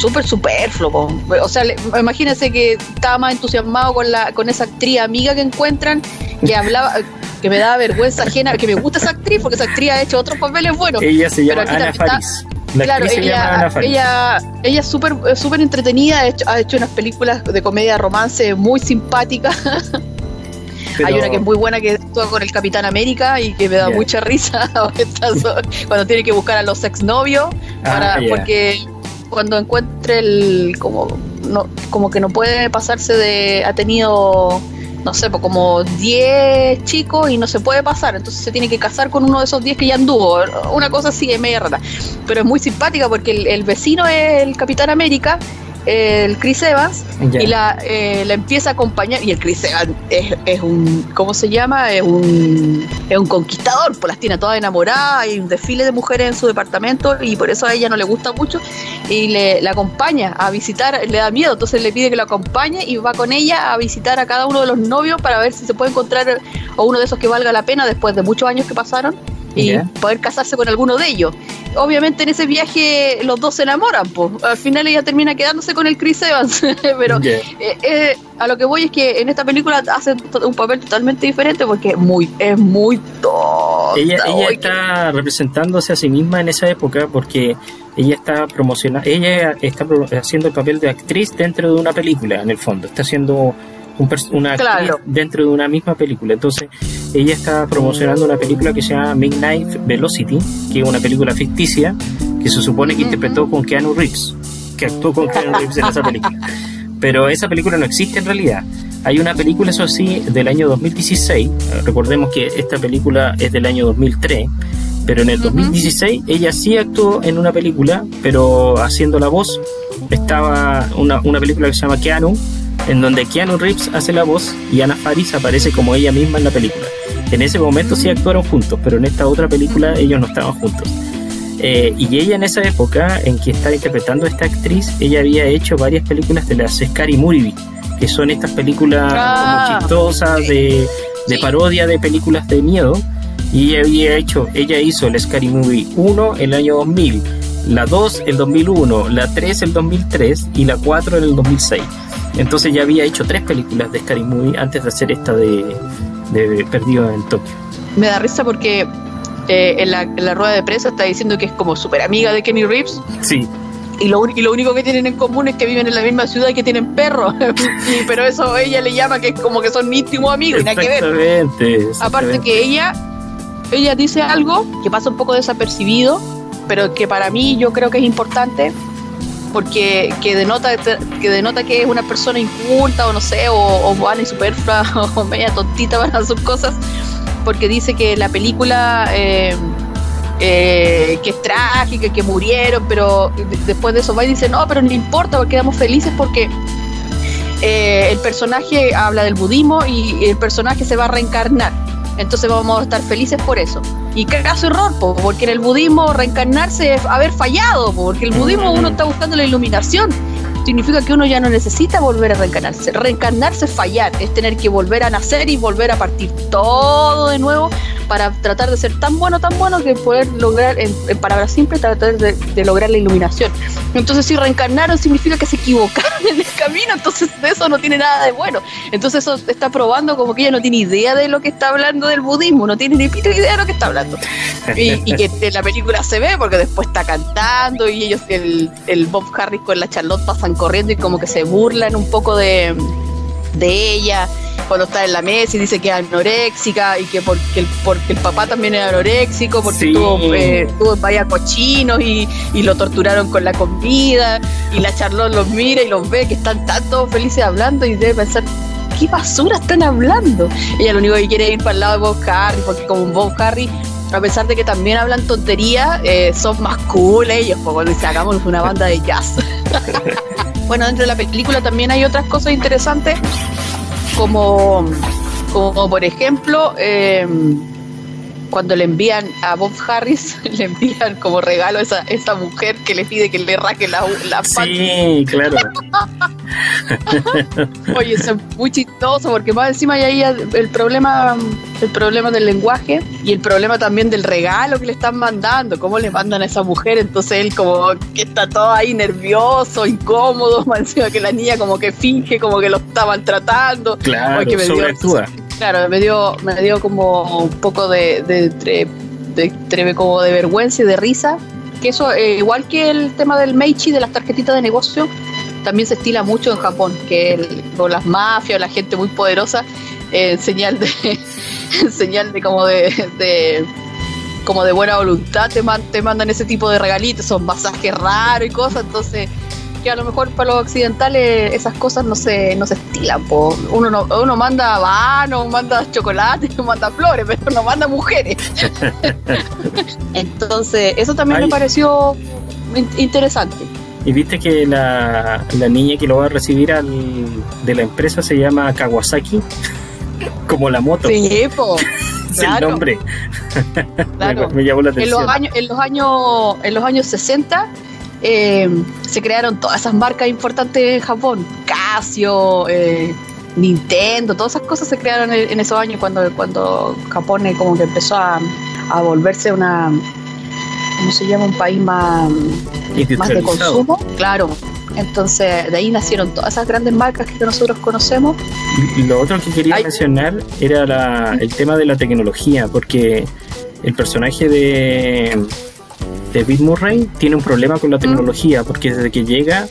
súper superfluo. O sea, imagínense que estaba más entusiasmado con la con esa actriz amiga que encuentran, que hablaba, que me da vergüenza ajena, que me gusta esa actriz, porque esa actriz ha hecho otros papeles buenos. Ella se llama Ana Claro, ella, ella, ella es súper súper entretenida, ha hecho, ha hecho unas películas de comedia romance muy simpáticas. Hay una que es muy buena que actúa con el Capitán América y que me da mucha risa. Cuando tiene que buscar a los exnovios ah, porque cuando encuentre el como no como que no puede pasarse de ha tenido no sé, pues como 10 chicos y no se puede pasar, entonces se tiene que casar con uno de esos 10 que ya anduvo, una cosa así, es media rata, pero es muy simpática porque el, el vecino es el Capitán América el Chris Evans y la, eh, la empieza a acompañar y el Chris Evans es, es, un ¿cómo se llama? es un es un conquistador pues las tiene todas enamoradas hay un desfile de mujeres en su departamento y por eso a ella no le gusta mucho y le la acompaña a visitar le da miedo entonces le pide que lo acompañe y va con ella a visitar a cada uno de los novios para ver si se puede encontrar a uno de esos que valga la pena después de muchos años que pasaron y poder casarse con alguno de ellos. Obviamente en ese viaje los dos se enamoran, pues al final ella termina quedándose con el Chris Evans, pero eh, eh, a lo que voy es que en esta película hace un papel totalmente diferente porque es muy, es muy tonta. Ella, ella está representándose a sí misma en esa época porque ella está promocionando, ella está haciendo el papel de actriz dentro de una película en el fondo, está haciendo una dentro de una misma película. Entonces, ella está promocionando una película que se llama Midnight Velocity, que es una película ficticia que se supone que interpretó con Keanu Reeves, que actuó con Keanu Reeves en esa película. Pero esa película no existe en realidad. Hay una película, eso sí, del año 2016. Recordemos que esta película es del año 2003. Pero en el 2016 ella sí actuó en una película, pero haciendo la voz. Estaba una, una película que se llama Keanu, en donde Keanu Reeves hace la voz y Ana Faris aparece como ella misma en la película. En ese momento sí actuaron juntos, pero en esta otra película ellos no estaban juntos. Eh, y ella en esa época en que está interpretando a esta actriz, ella había hecho varias películas de las Scary Movie, que son estas películas ah, como chistosas de, de parodia de películas de miedo. Y ella había hecho, ella hizo el Scary Movie 1 en el año 2000, la 2 el 2001, la 3 el 2003 y la 4 en el 2006. Entonces ya había hecho tres películas de Scary Movie antes de hacer esta de, Perdido en Tokio. Me da risa porque eh, en, la, rueda de prensa está diciendo que es como súper amiga de Kenny Reeves. Sí. Y lo, y lo único que tienen en común es que viven en la misma ciudad y que tienen perros. pero eso ella le llama que es como que son íntimos amigos y nada que ver. Aparte que ella, ella dice algo que pasa un poco desapercibido, pero que para mí yo creo que es importante porque que denota que denota que es una persona inculta o no sé, o, o y superflua o media tontita para sus cosas, porque dice que la película eh, eh, que es trágica, que murieron, pero después de eso va y dice, no, pero no importa, porque quedamos felices porque eh, el personaje habla del budismo y el personaje se va a reencarnar. Entonces vamos a estar felices por eso. Y caso error, porque en el budismo reencarnarse es haber fallado, porque el budismo uno está buscando la iluminación significa que uno ya no necesita volver a reencarnarse. Reencarnarse es fallar, es tener que volver a nacer y volver a partir todo de nuevo para tratar de ser tan bueno, tan bueno que poder lograr, en, palabras simples, tratar de, lograr la iluminación. Entonces, si reencarnaron significa que se equivocaron en el camino, entonces eso no tiene nada de bueno. Entonces, eso está probando como que ella no tiene idea de lo que está hablando del budismo, no tiene ni pita idea de lo que está hablando. Y, que en la película se ve porque después está cantando y ellos, el, el Bob Harris con la Charlotte pasan corriendo y como que se burlan un poco de, de ella cuando está en la mesa y dice que es anoréxica y que porque el, porque el papá también era anoréxico, porque tuvo, eh, tuvo vaya cochinos y, y, lo torturaron con la comida y la Charlotte los mira y los ve que están todos felices hablando y debe pensar, ¿qué basura están hablando? Ella lo único que quiere es ir para el lado de Bob Harry, porque como Bob Harry a pesar de que también hablan tontería, eh, son más cool ellos, cuando hagamos una banda de jazz. bueno, dentro de la película también hay otras cosas interesantes, como, como por ejemplo, eh, cuando le envían a Bob Harris, le envían como regalo a esa, esa mujer que le pide que le raque la, la Sí, claro. Oye, eso es muy chistoso porque más encima hay ahí el problema, el problema del lenguaje y el problema también del regalo que le están mandando, cómo le mandan a esa mujer, entonces él como que está todo ahí nervioso, incómodo, más encima que la niña como que finge, como que lo está maltratando. Claro, que me sobreactúa. Claro, me dio, me dio como un poco de, de, de, como de vergüenza y de risa. Que eso, eh, igual que el tema del Meichi, de las tarjetitas de negocio, también se estila mucho en Japón, que con las mafias, la gente muy poderosa, eh, señal de señal de como de, como de buena voluntad te, te mandan ese tipo de regalitos, son masajes raros y cosas, entonces que a lo mejor para los occidentales esas cosas no se, no se estilan. Uno, no, uno manda vanos, manda chocolate, manda flores, pero no manda mujeres. Entonces, eso también me pareció interesante. Y viste que la, la, niña que lo va a recibir al, de la empresa se llama Kawasaki, como la moto. Sí, po. es el nombre. Claro. me, llamó la atención. En los años, en los años, en los años 60 eh, se crearon todas esas marcas importantes en Japón. Casio, eh, Nintendo, todas esas cosas se crearon en, esos años cuando, cuando Japón eh, como que empezó a, a volverse una, ¿cómo se llama? Un país más, más de consumo. Claro. Entonces, de ahí nacieron todas esas grandes marcas que nosotros conocemos. Lo otro que quería mencionar era el tema de la tecnología, porque el personaje de, de Bill Murray tiene un problema con la tecnología, porque desde que llega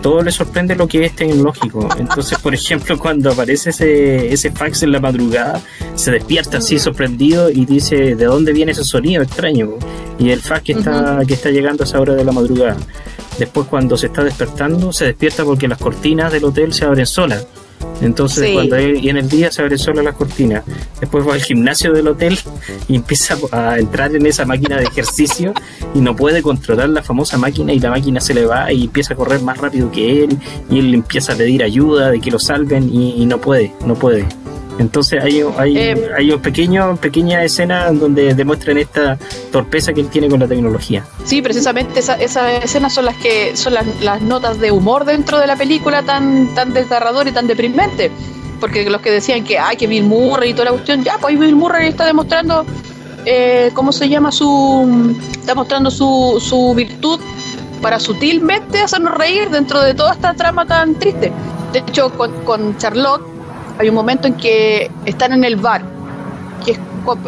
todo le sorprende lo que es tecnológico. Entonces, por ejemplo, cuando aparece ese, ese fax en la madrugada, se despierta así sorprendido y dice, ¿de dónde viene ese sonido extraño? Y el fax que está, que está llegando a esa hora de la madrugada. Después, cuando se está despertando, se despierta porque las cortinas del hotel se abren solas. Entonces, cuando y en el día se abren solo las cortinas. Después va al gimnasio del hotel y empieza a entrar en esa máquina de ejercicio y no puede controlar la famosa máquina y la máquina se le va y empieza a correr más rápido que él y él empieza a pedir ayuda de que lo salven y, no puede, no puede. Entonces hay, hay, eh, hay una pequeño, pequeña escena donde demuestran esta torpeza que él tiene con la tecnología. Sí, precisamente esas escenas son las que son las, notas de humor dentro de la película tan, tan desgarrador y tan deprimente. Porque los que decían que hay que Bill Murray y toda la cuestión, ya, pues Bill Murray está demostrando, eh, ¿cómo se llama? su Está mostrando su, su virtud para sutilmente hacernos reír dentro de toda esta trama tan triste. De hecho, con, con Charlotte hay un momento en que están en el bar, que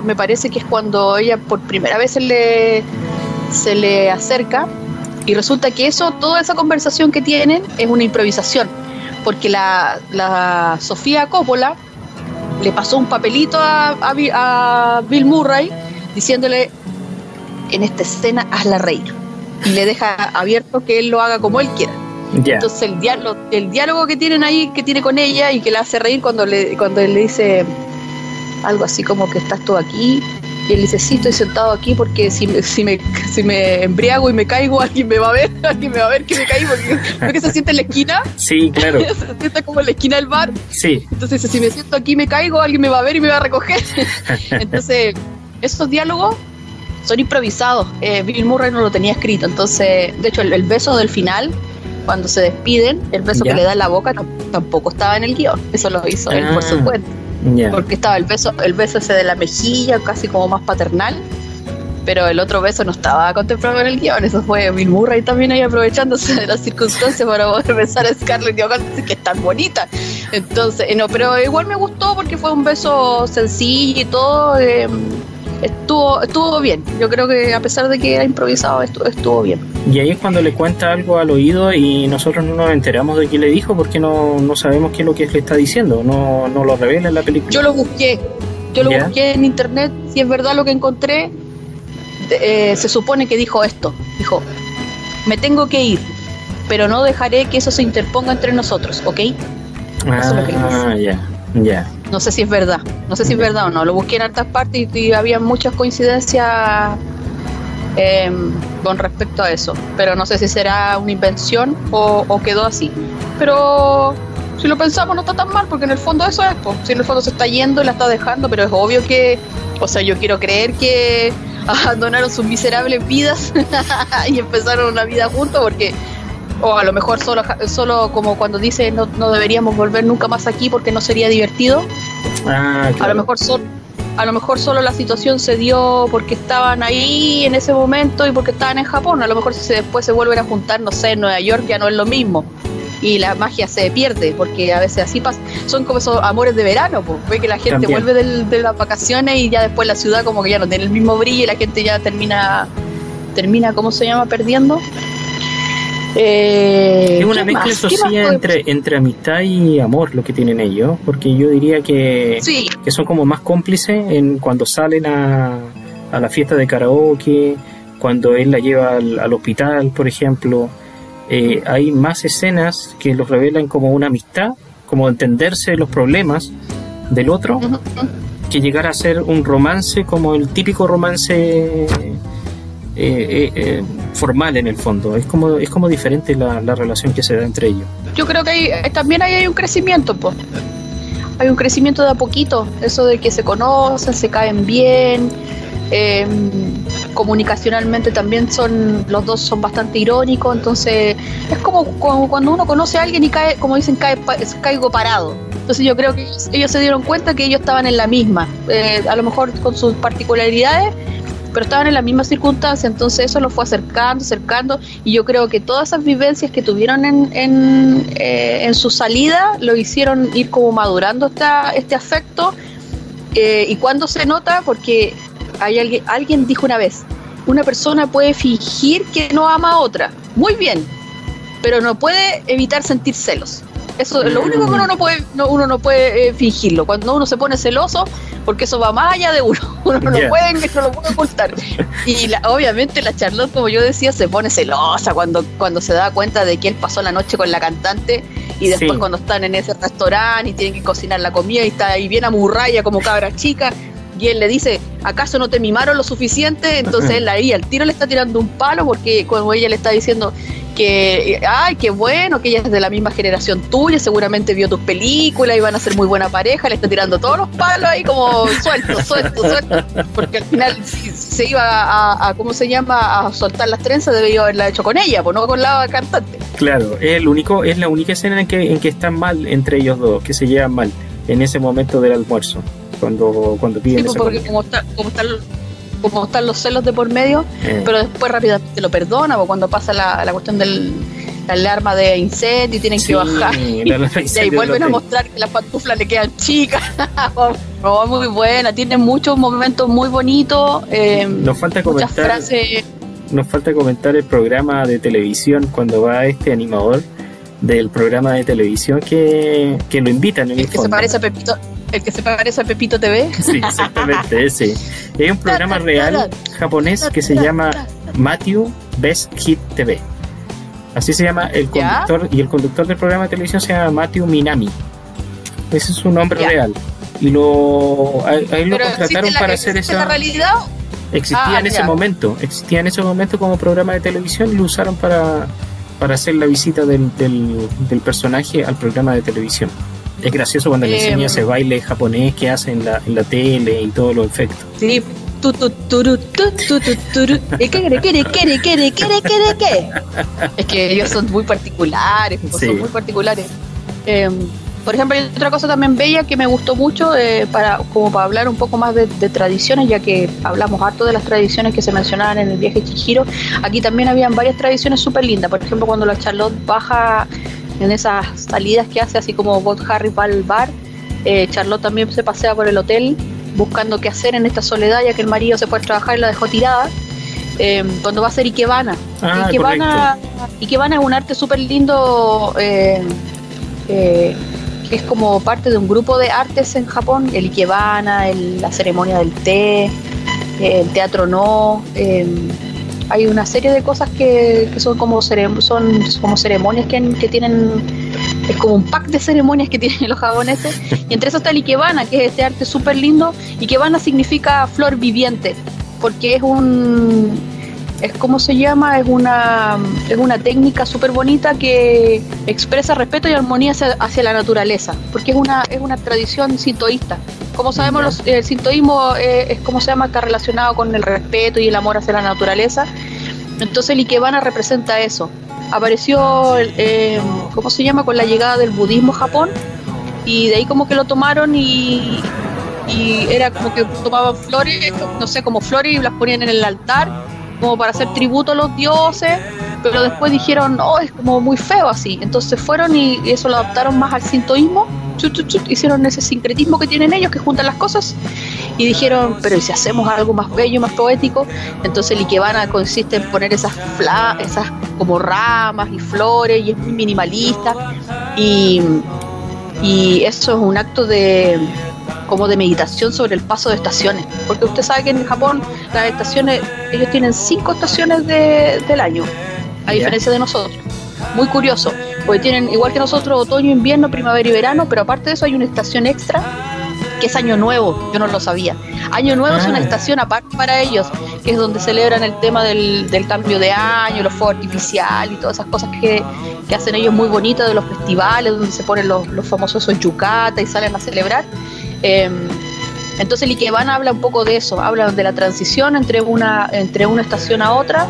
me parece que es cuando ella por primera vez se le, se le acerca y resulta que eso, toda esa conversación que tienen es una improvisación, porque la, la Sofía Coppola le pasó un papelito a, a, Bill Murray diciéndole, en esta escena hazla reír, y le deja abierto que él lo haga como él quiera. Entonces el diálogo, el diálogo que tienen ahí, que tiene con ella y que la hace reír cuando le, cuando él le dice algo así como que estás tú aquí, y él dice, sí, estoy sentado aquí porque si me, si me, si me embriago y me caigo, alguien me va a ver, alguien me va a ver que me caí porque, porque se siente en la esquina. Sí, claro. se siente como en la esquina del bar. Sí. Entonces dice, si me siento aquí me caigo, alguien me va a ver y me va a recoger. Entonces, esos diálogos son improvisados. Eh, Bill Murray no lo tenía escrito. Entonces, de hecho, el beso del final cuando se despiden, el beso que le da en la boca tampoco estaba en el guion. Eso lo hizo él por su ah, cuenta. Porque estaba el beso, el beso ese de la mejilla, casi como más paternal. Pero el otro beso no estaba contemplado en el guion. Eso fue Bill Murray también ahí aprovechándose de las circunstancias para poder besar a Scarlett Johansson, que es tan bonita. Entonces, no, pero igual me gustó porque fue un beso sencillo y todo. Eh, estuvo, estuvo bien. Yo creo que a pesar de que era improvisado, estuvo, estuvo bien. Y ahí es cuando le cuenta algo al oído y nosotros no nos enteramos de qué le dijo porque no, no sabemos qué es lo que le está diciendo, no, no lo revela en la película. Yo lo busqué, yo lo busqué en internet, si es verdad lo que encontré, eh, se supone que dijo esto, dijo, me tengo que ir, pero no dejaré que eso se interponga entre nosotros, ¿ok? Ah, ya, ya. No sé si es verdad, no sé si es verdad o no. Lo busqué en hartas partes y, había muchas coincidencias em, con respecto a eso. Pero no sé si será una invención o, quedó así. Pero Si lo pensamos no está tan mal, porque en el fondo eso es, si en el fondo se está yendo y la está dejando, pero es obvio que, o sea, yo quiero creer que abandonaron sus miserables vidas y empezaron una vida juntos, porque, o a lo mejor solo, solo como cuando dice no, no deberíamos volver nunca más aquí porque no sería divertido. Ah, a lo mejor solo a lo mejor solo la situación se dio porque estaban ahí en ese momento y porque estaban en Japón. A lo mejor si después se vuelven a juntar, no sé, en Nueva York ya no es lo mismo. Y la magia se pierde, porque a veces así pasa. Son como esos amores de verano, pues. Ve que la gente vuelve de las vacaciones y ya después la ciudad como que ya no tiene el mismo brillo y la gente ya termina, termina, ¿cómo se llama? Perdiendo. Eh, es una mezcla, eso entre, entre amistad y amor lo que tienen ellos, porque yo diría que, que son como más cómplices en cuando salen a, a la fiesta de karaoke, cuando él la lleva al, hospital, por ejemplo. Eh, hay más escenas que los revelan como una amistad, como entenderse los problemas del otro, que llegar a ser un romance como el típico romance eh, eh, formal en el fondo. Es como, es como diferente la, relación que se da entre ellos. Yo creo que hay, eh, también ahí hay un crecimiento, pues. Hay un crecimiento de a poquito, eso de que se conocen, se caen bien, em, comunicacionalmente también son los dos son bastante irónicos, entonces es como, cuando uno conoce a alguien y cae, como dicen, cae, caigo parado. Entonces yo creo que ellos, se dieron cuenta que ellos estaban en la misma, a lo mejor con sus particularidades, pero estaban en la misma circunstancia, entonces eso los fue acercando, acercando, y yo creo que todas esas vivencias que tuvieron en, en, eh, su salida lo hicieron ir como madurando esta, este afecto, eh, y cuando se nota, porque hay alguien, alguien dijo una vez, una persona puede fingir que no ama a otra, muy bien, pero no puede evitar sentir celos. Eso es lo único que uno no puede, uno no puede eh, fingirlo. Cuando uno se pone celoso, porque eso va más allá de uno, uno no, lo, puede, no lo puede ocultar. Y obviamente la Charlotte, como yo decía, se pone celosa cuando, cuando se da cuenta de que él pasó la noche con la cantante y después cuando están en ese restaurante y tienen que cocinar la comida y está ahí bien amurraya como cabra chica y él le dice, ¿acaso no te mimaron lo suficiente? Entonces él ahí al tiro le está tirando un palo porque como ella le está diciendo que, ay, qué bueno, que ella es de la misma generación tuya, seguramente vio tus películas y van a ser muy buena pareja, le está tirando todos los palos ahí como suelto, suelto, suelto, porque al final si se iba a, ¿cómo se llama?, a soltar las trenzas, debería haberla hecho con ella, pues no con la cantante. Claro, es, el único, es la única escena en que, en que están mal entre ellos dos, que se llevan mal en ese momento del almuerzo cuando, cuando piden sí, pues, porque como, está, como, están, como están los celos de por medio, eh. pero después rápidamente lo perdona, o cuando pasa la, la cuestión del la alarma de incendio y tienen que bajar. y, ahí vuelven a mostrar que las pantuflas le quedan chicas. Oh, muy buena tiene muchos momentos muy bonitos eh, nos falta comentar nos falta comentar el programa de televisión cuando va este animador del programa de televisión que, que lo invitan en el, que se parece a Pepito el que se parece a Pepito TV. Sí, exactamente, ese. Es un programa real japonés que se llama Matthew Best Hit TV. Así se llama el conductor, y el conductor del programa de televisión se llama Matthew Minami. Ese es su nombre real. Y lo, ahí, lo contrataron para hacer esa. la realidad? Existía ah, en ese momento, existía en ese momento como programa de televisión y lo usaron para, para hacer la visita del, del, del personaje al programa de televisión es gracioso cuando le enseña ese baile japonés que hace en la, en la tele y todos los efectos. Sí, tu, tu, turu, tu, tu, tu, turu. Es que ellos son muy particulares, son muy particulares. Eh, por ejemplo, hay otra cosa también bella que me gustó mucho, eh, para, como para hablar un poco más de, de, tradiciones, ya que hablamos harto de las tradiciones que se mencionaban en el viaje Chihiro. Aquí también habían varias tradiciones súper lindas. Por ejemplo, cuando la Charlotte baja en esas salidas que hace, así como Bob Harry va al bar, eh, Charlotte también se pasea por el hotel buscando qué hacer en esta soledad, ya que el marido se puede trabajar y la dejó tirada. Eh, cuando va a ser Ikebana. Ah, Ikebana, Ikebana es un arte súper lindo, eh, que es como parte de un grupo de artes en Japón, el Ikebana, la ceremonia del té, el teatro no hay una serie de cosas que, son como son como ceremonias que, que, tienen es como un pack de ceremonias que tienen los japoneses y entre eso está el ikebana que es este arte súper lindo ikebana significa flor viviente porque es un es como se llama, es una, es una técnica súper bonita que expresa respeto y armonía hacia, la naturaleza, porque es una, es una tradición sintoísta. Como sabemos, el sintoísmo eh, es como se llama, está relacionado con el respeto y el amor hacia la naturaleza. Entonces el Ikebana representa eso. Apareció, eh, ¿cómo se llama?, con la llegada del budismo a Japón y de ahí como que lo tomaron y, y era como que tomaban flores, no sé, como flores y las ponían en el altar como para hacer tributo a los dioses, pero después dijeron, no, es como muy feo así. Entonces fueron y eso lo adaptaron más al sintoísmo, hicieron ese sincretismo que tienen ellos, que juntan las cosas, y dijeron, pero ¿y si hacemos algo más bello, más poético? Entonces el Ikebana consiste en poner esas, fla esas como ramas y flores, y es muy minimalista, y, y eso es un acto de como de meditación sobre el paso de estaciones. Porque usted sabe que en Japón las estaciones, ellos tienen cinco estaciones del año, a diferencia de nosotros. Muy curioso, porque tienen igual que nosotros otoño, invierno, primavera y verano, pero aparte de eso hay una estación extra que es Año Nuevo, yo no lo sabía. Año Nuevo es una ah. estación aparte para ellos, que es donde celebran el tema del, cambio de año, los fuegos artificiales y todas esas cosas que, hacen ellos muy bonitas de los festivales, donde se ponen los, los famosos yucata y salen a celebrar. Eh, entonces el Ikebana habla un poco de eso, habla de la transición entre una, entre una estación a otra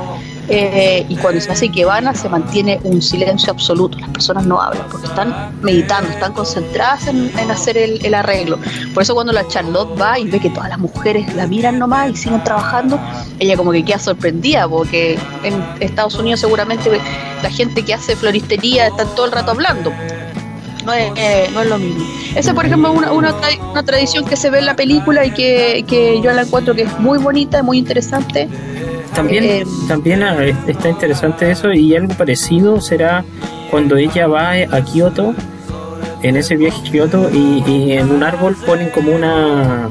eh, y cuando se hace Ikebana se mantiene un silencio absoluto, las personas no hablan porque están meditando, están concentradas en, hacer el, arreglo. Por eso cuando la Charlotte va y ve que todas las mujeres la miran nomás y siguen trabajando, ella como que queda sorprendida porque en Estados Unidos seguramente la gente que hace floristería está todo el rato hablando no es, eh, no es lo mismo. Esa, por ejemplo, es una, una, tradición que se ve en la película y que, que yo la encuentro que es muy bonita, muy interesante. También, eh, también ah, está interesante eso y algo parecido será cuando ella va a Kioto, en ese viaje a Kioto, y, en un árbol ponen como una...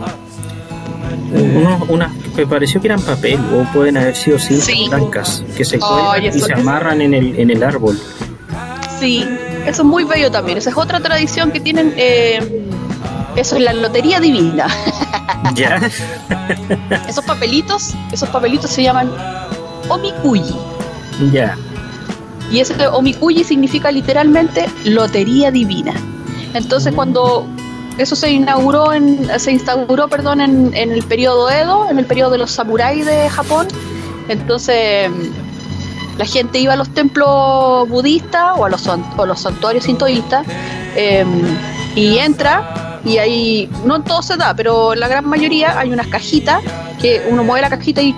Unos, me pareció que eran papel o pueden haber sido cintas blancas que se cuelgan y se amarran en el, en el árbol. Sí, eso es muy bello también. Esa es otra tradición que tienen. Eh, eso es la lotería divina. ¿Ya? esos papelitos, esos papelitos se llaman omikuyi. Ya. Y ese omikuyi significa literalmente lotería divina. Entonces mm. cuando eso se inauguró en, se instauró, perdón, en, en el periodo Edo, en el periodo de los samuráis de Japón. Entonces la gente iba a los templos budistas o a los, los santuarios sintoístas em, y entra y ahí, no todo se da, pero la gran mayoría hay unas cajitas que uno mueve la cajita y,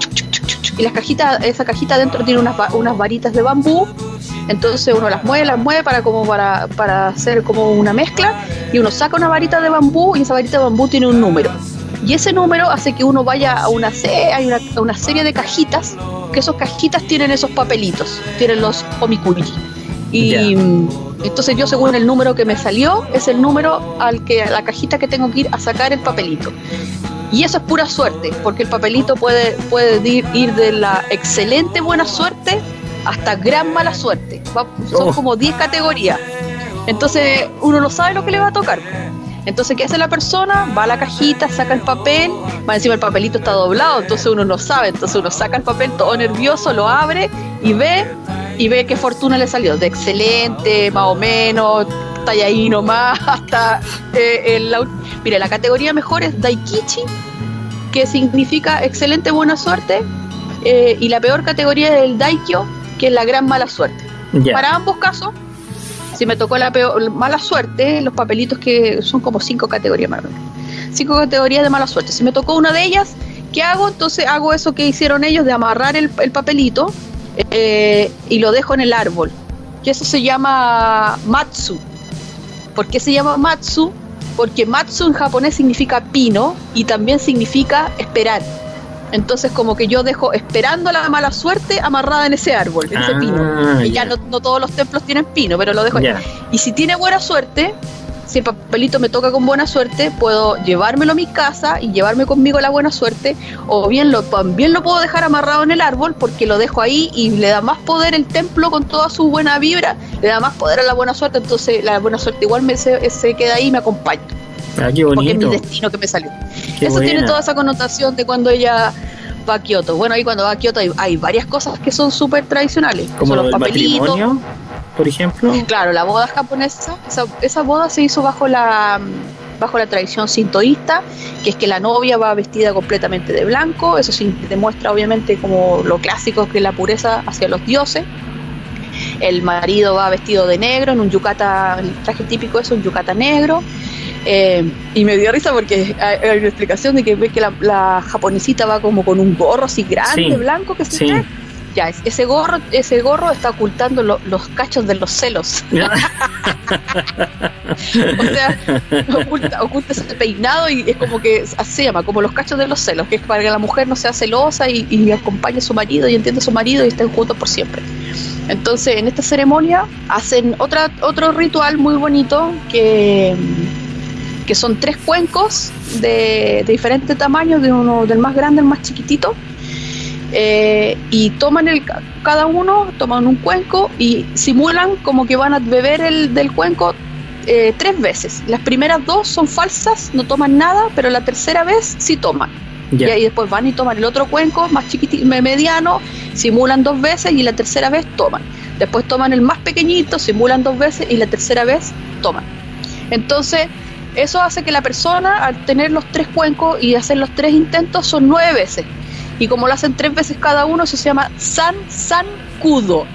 y las cajitas, esa cajita dentro tiene unas, unas varitas de bambú entonces uno las mueve, las mueve para como para, para hacer como una mezcla y uno saca una varita de bambú y esa varita de bambú tiene un número. Y ese número hace que uno vaya a una, hay una, una serie de cajitas, que esas cajitas tienen esos papelitos, tienen los omikuri. Y entonces yo según el número que me salió, es el número al que la cajita que tengo que ir a sacar el papelito. Y eso es pura suerte, porque el papelito puede, puede ir, ir de la excelente buena suerte hasta gran mala suerte. son oh. como 10 categorías. Entonces uno no sabe lo que le va a tocar. Entonces, ¿qué hace la persona? Va a la cajita, saca el papel, más encima el papelito está doblado, entonces uno no sabe, entonces uno saca el papel todo nervioso, lo abre y ve, y ve qué fortuna le salió, de excelente, más o menos, está ahí nomás, hasta eh, el... Mire, la categoría mejor es Daikichi, que significa excelente buena suerte, eh, y la peor categoría es el Daikyo, que es la gran mala suerte. Para ambos casos, si me tocó la peor, mala suerte, los papelitos que son como cinco categorías más Cinco categorías de mala suerte. Si me tocó una de ellas, ¿qué hago? Entonces hago eso que hicieron ellos de amarrar el, papelito eh, y lo dejo en el árbol. Y eso se llama matsu. ¿Por qué se llama matsu? Porque matsu en japonés significa pino y también significa esperar. Entonces como que yo dejo esperando la mala suerte amarrada en ese árbol, en ese ah, pino. Y ya, no, todos los templos tienen pino, pero lo dejo ahí. Y si tiene buena suerte, si el papelito me toca con buena suerte, puedo llevármelo a mi casa y llevarme conmigo la buena suerte, o bien lo, también lo puedo dejar amarrado en el árbol porque lo dejo ahí y le da más poder el templo con toda su buena vibra, le da más poder a la buena suerte, entonces la buena suerte igual me, se, se queda ahí y me acompaña. Ah, qué bonito. Porque es mi destino que me salió. Eso tiene toda esa connotación de cuando ella va a Kioto. Bueno, ahí cuando va a Kioto hay, varias cosas que son súper tradicionales. Como los papelitos. por ejemplo. Claro, la boda japonesa, esa, esa boda se hizo bajo la bajo la tradición sintoísta, que es que la novia va vestida completamente de blanco, eso sí demuestra obviamente como lo clásico que es la pureza hacia los dioses. El marido va vestido de negro, en un yucata, el traje típico es un yucata negro. Eh, y me dio risa porque hay, una explicación de que ve que la, japonesita va como con un gorro así grande, blanco, que se ve ya, ese gorro, ese gorro está ocultando los cachos de los celos. o sea, oculta, oculta ese peinado y es como que así se llama, como los cachos de los celos, que es para que la mujer no sea celosa y, acompañe a su marido y entienda a su marido y estén juntos por siempre. Entonces, en esta ceremonia hacen otra, otro ritual muy bonito que, que son tres cuencos de, de diferentes tamaños, de uno del más grande al más chiquitito eh, y toman el, cada uno, toman un cuenco y simulan como que van a beber el del cuenco eh, tres veces. Las primeras dos son falsas, no toman nada, pero la tercera vez sí toman. Y ahí después van y toman el otro cuenco más chiquitito, mediano, simulan dos veces y la tercera vez toman. Después toman el más pequeñito, simulan dos veces y la tercera vez toman. Entonces, eso hace que la persona, al tener los tres cuencos y hacer los tres intentos, son nueve veces. Y como lo hacen tres veces cada uno, eso se llama San San Cudo.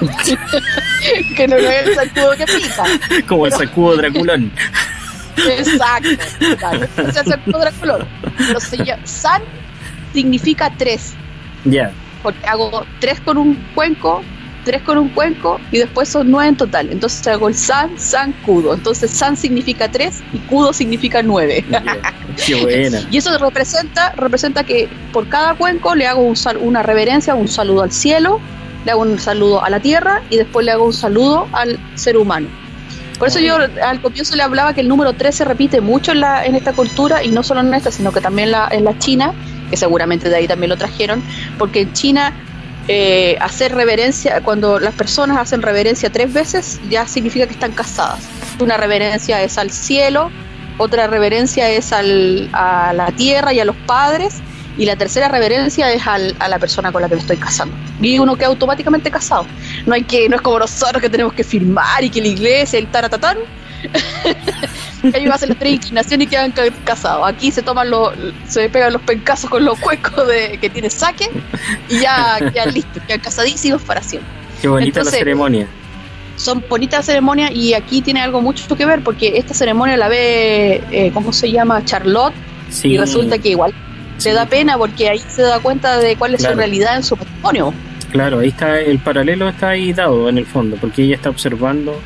que no es el sacudo que pica. Como el sacudo Draculón. Exacto, claro. es el sacudo Draculón. Pero se llama, San significa tres. Ya. Porque hago tres con un cuenco, tres con un cuenco y después son nueve en total. Entonces hago el san, san, kudo. Entonces san significa tres y kudo significa nueve. Qué buena. y eso representa, representa que por cada cuenco le hago un una reverencia, un saludo al cielo, le hago un saludo a la tierra y después le hago un saludo al ser humano. Por eso yo al comienzo le hablaba que el número 3 se repite mucho en, la, en esta cultura y no solo en esta, sino que también la, en la China, que seguramente de ahí también lo trajeron, porque en China eh, hacer reverencia, cuando las personas hacen reverencia tres veces, ya significa que están casadas. Una reverencia es al cielo, otra reverencia es al, a la tierra y a los padres, y la tercera reverencia es al, a la persona con la que me estoy casando. Y uno queda automáticamente casado. No hay que, no es como nosotros que tenemos que firmar y que la iglesia, el taratatán, ellos hacen las tres inclinaciones y quedan casados. Aquí se toman los, se pegan los pencazos con los cuecos de, que tiene saque y ya quedan listos, quedan casadísimos para siempre. Qué bonita la ceremonia. Son bonitas ceremonias y aquí tiene algo mucho que ver porque esta ceremonia la ve, eh, ¿cómo se llama? Charlotte. Y resulta que igual se da pena porque ahí se da cuenta de cuál es su realidad en su matrimonio. Claro, ahí está, el paralelo está ahí dado en el fondo, porque ella está observando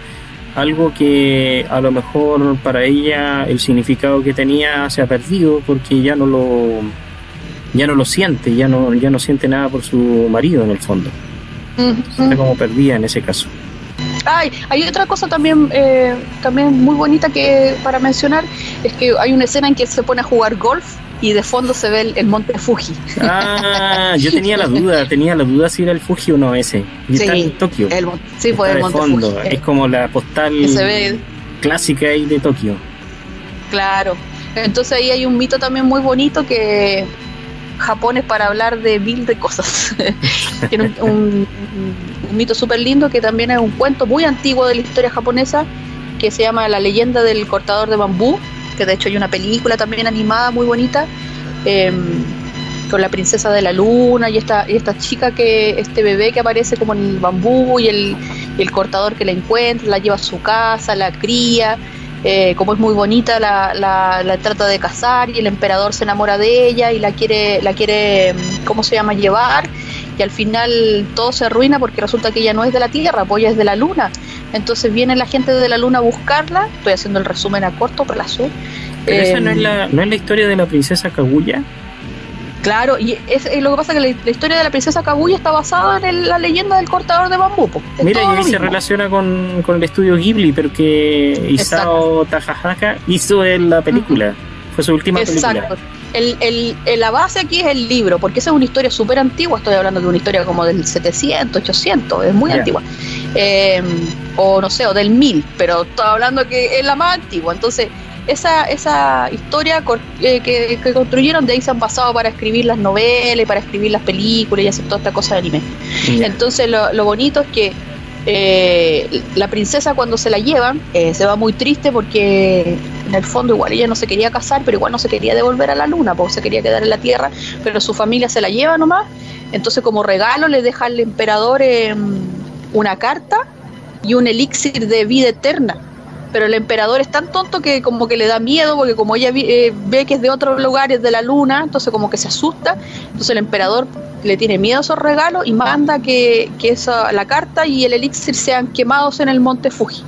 algo que a lo mejor para ella el significado que tenía se ha perdido porque ya no lo ya no lo siente, ya no ya no siente nada por su marido en el fondo. Está como perdida en ese caso. Ay, hay otra cosa también eh, también muy bonita que para mencionar es que hay una escena en que se pone a jugar golf y de fondo se ve el, monte Fuji. Ah, yo tenía la duda, tenía la duda si era el Fuji o no ese. Y está en Tokio. sí, pues el monte fondo. Es como la postal clásica ahí de Tokio. Claro. Entonces ahí hay un mito también muy bonito que Japón es para hablar de mil de cosas. Tiene un, un mito súper lindo que también es un cuento muy antiguo de la historia japonesa que se llama La leyenda del cortador de bambú que de hecho hay una película también animada muy bonita, em, con la princesa de la luna y esta, y esta chica que, este bebé que aparece como en el bambú y el, el cortador que la encuentra, la lleva a su casa, la cría. Eh, como es muy bonita, la, la, trata de casar y el emperador se enamora de ella y la quiere, la quiere, em, ¿cómo se llama?, llevar y al final todo se arruina porque resulta que ella no es de la Tierra, pues ella es de la Luna. Entonces viene la gente de la Luna a buscarla, estoy haciendo el resumen a corto plazo. Pero esa no es, la, no es la historia de la princesa Kaguya. Claro, y es, lo que pasa es que la, historia de la princesa Kaguya está basada en la leyenda del cortador de bambú. Mira, y ahí se relaciona con, con, el estudio Ghibli, pero que Isao Takahaka hizo en la película. Fue su última Exacto el, el, la base aquí es el libro, porque esa es una historia súper antigua, estoy hablando de una historia como del 700, 800, es muy antigua. Em, o no sé, o del 1000, pero estoy hablando que es la más antigua. Entonces, esa, esa historia eh, que, construyeron, de ahí se han pasado para escribir las novelas, para escribir las películas y hacer toda esta cosa de anime. Entonces lo, lo bonito es que eh, la princesa cuando se la llevan eh, se va muy triste porque en el fondo igual ella no se quería casar, pero igual no se quería devolver a la luna, porque se quería quedar en la tierra, pero su familia se la lleva nomás. Entonces como regalo le deja al emperador em, una carta y un elixir de vida eterna. Pero el emperador es tan tonto que como que le da miedo, porque como ella eh, ve que es de otros lugares de la luna, entonces como que se asusta. Entonces el emperador le tiene miedo a esos regalos y manda que, que esa, la carta y el elixir sean quemados en el monte Fuji.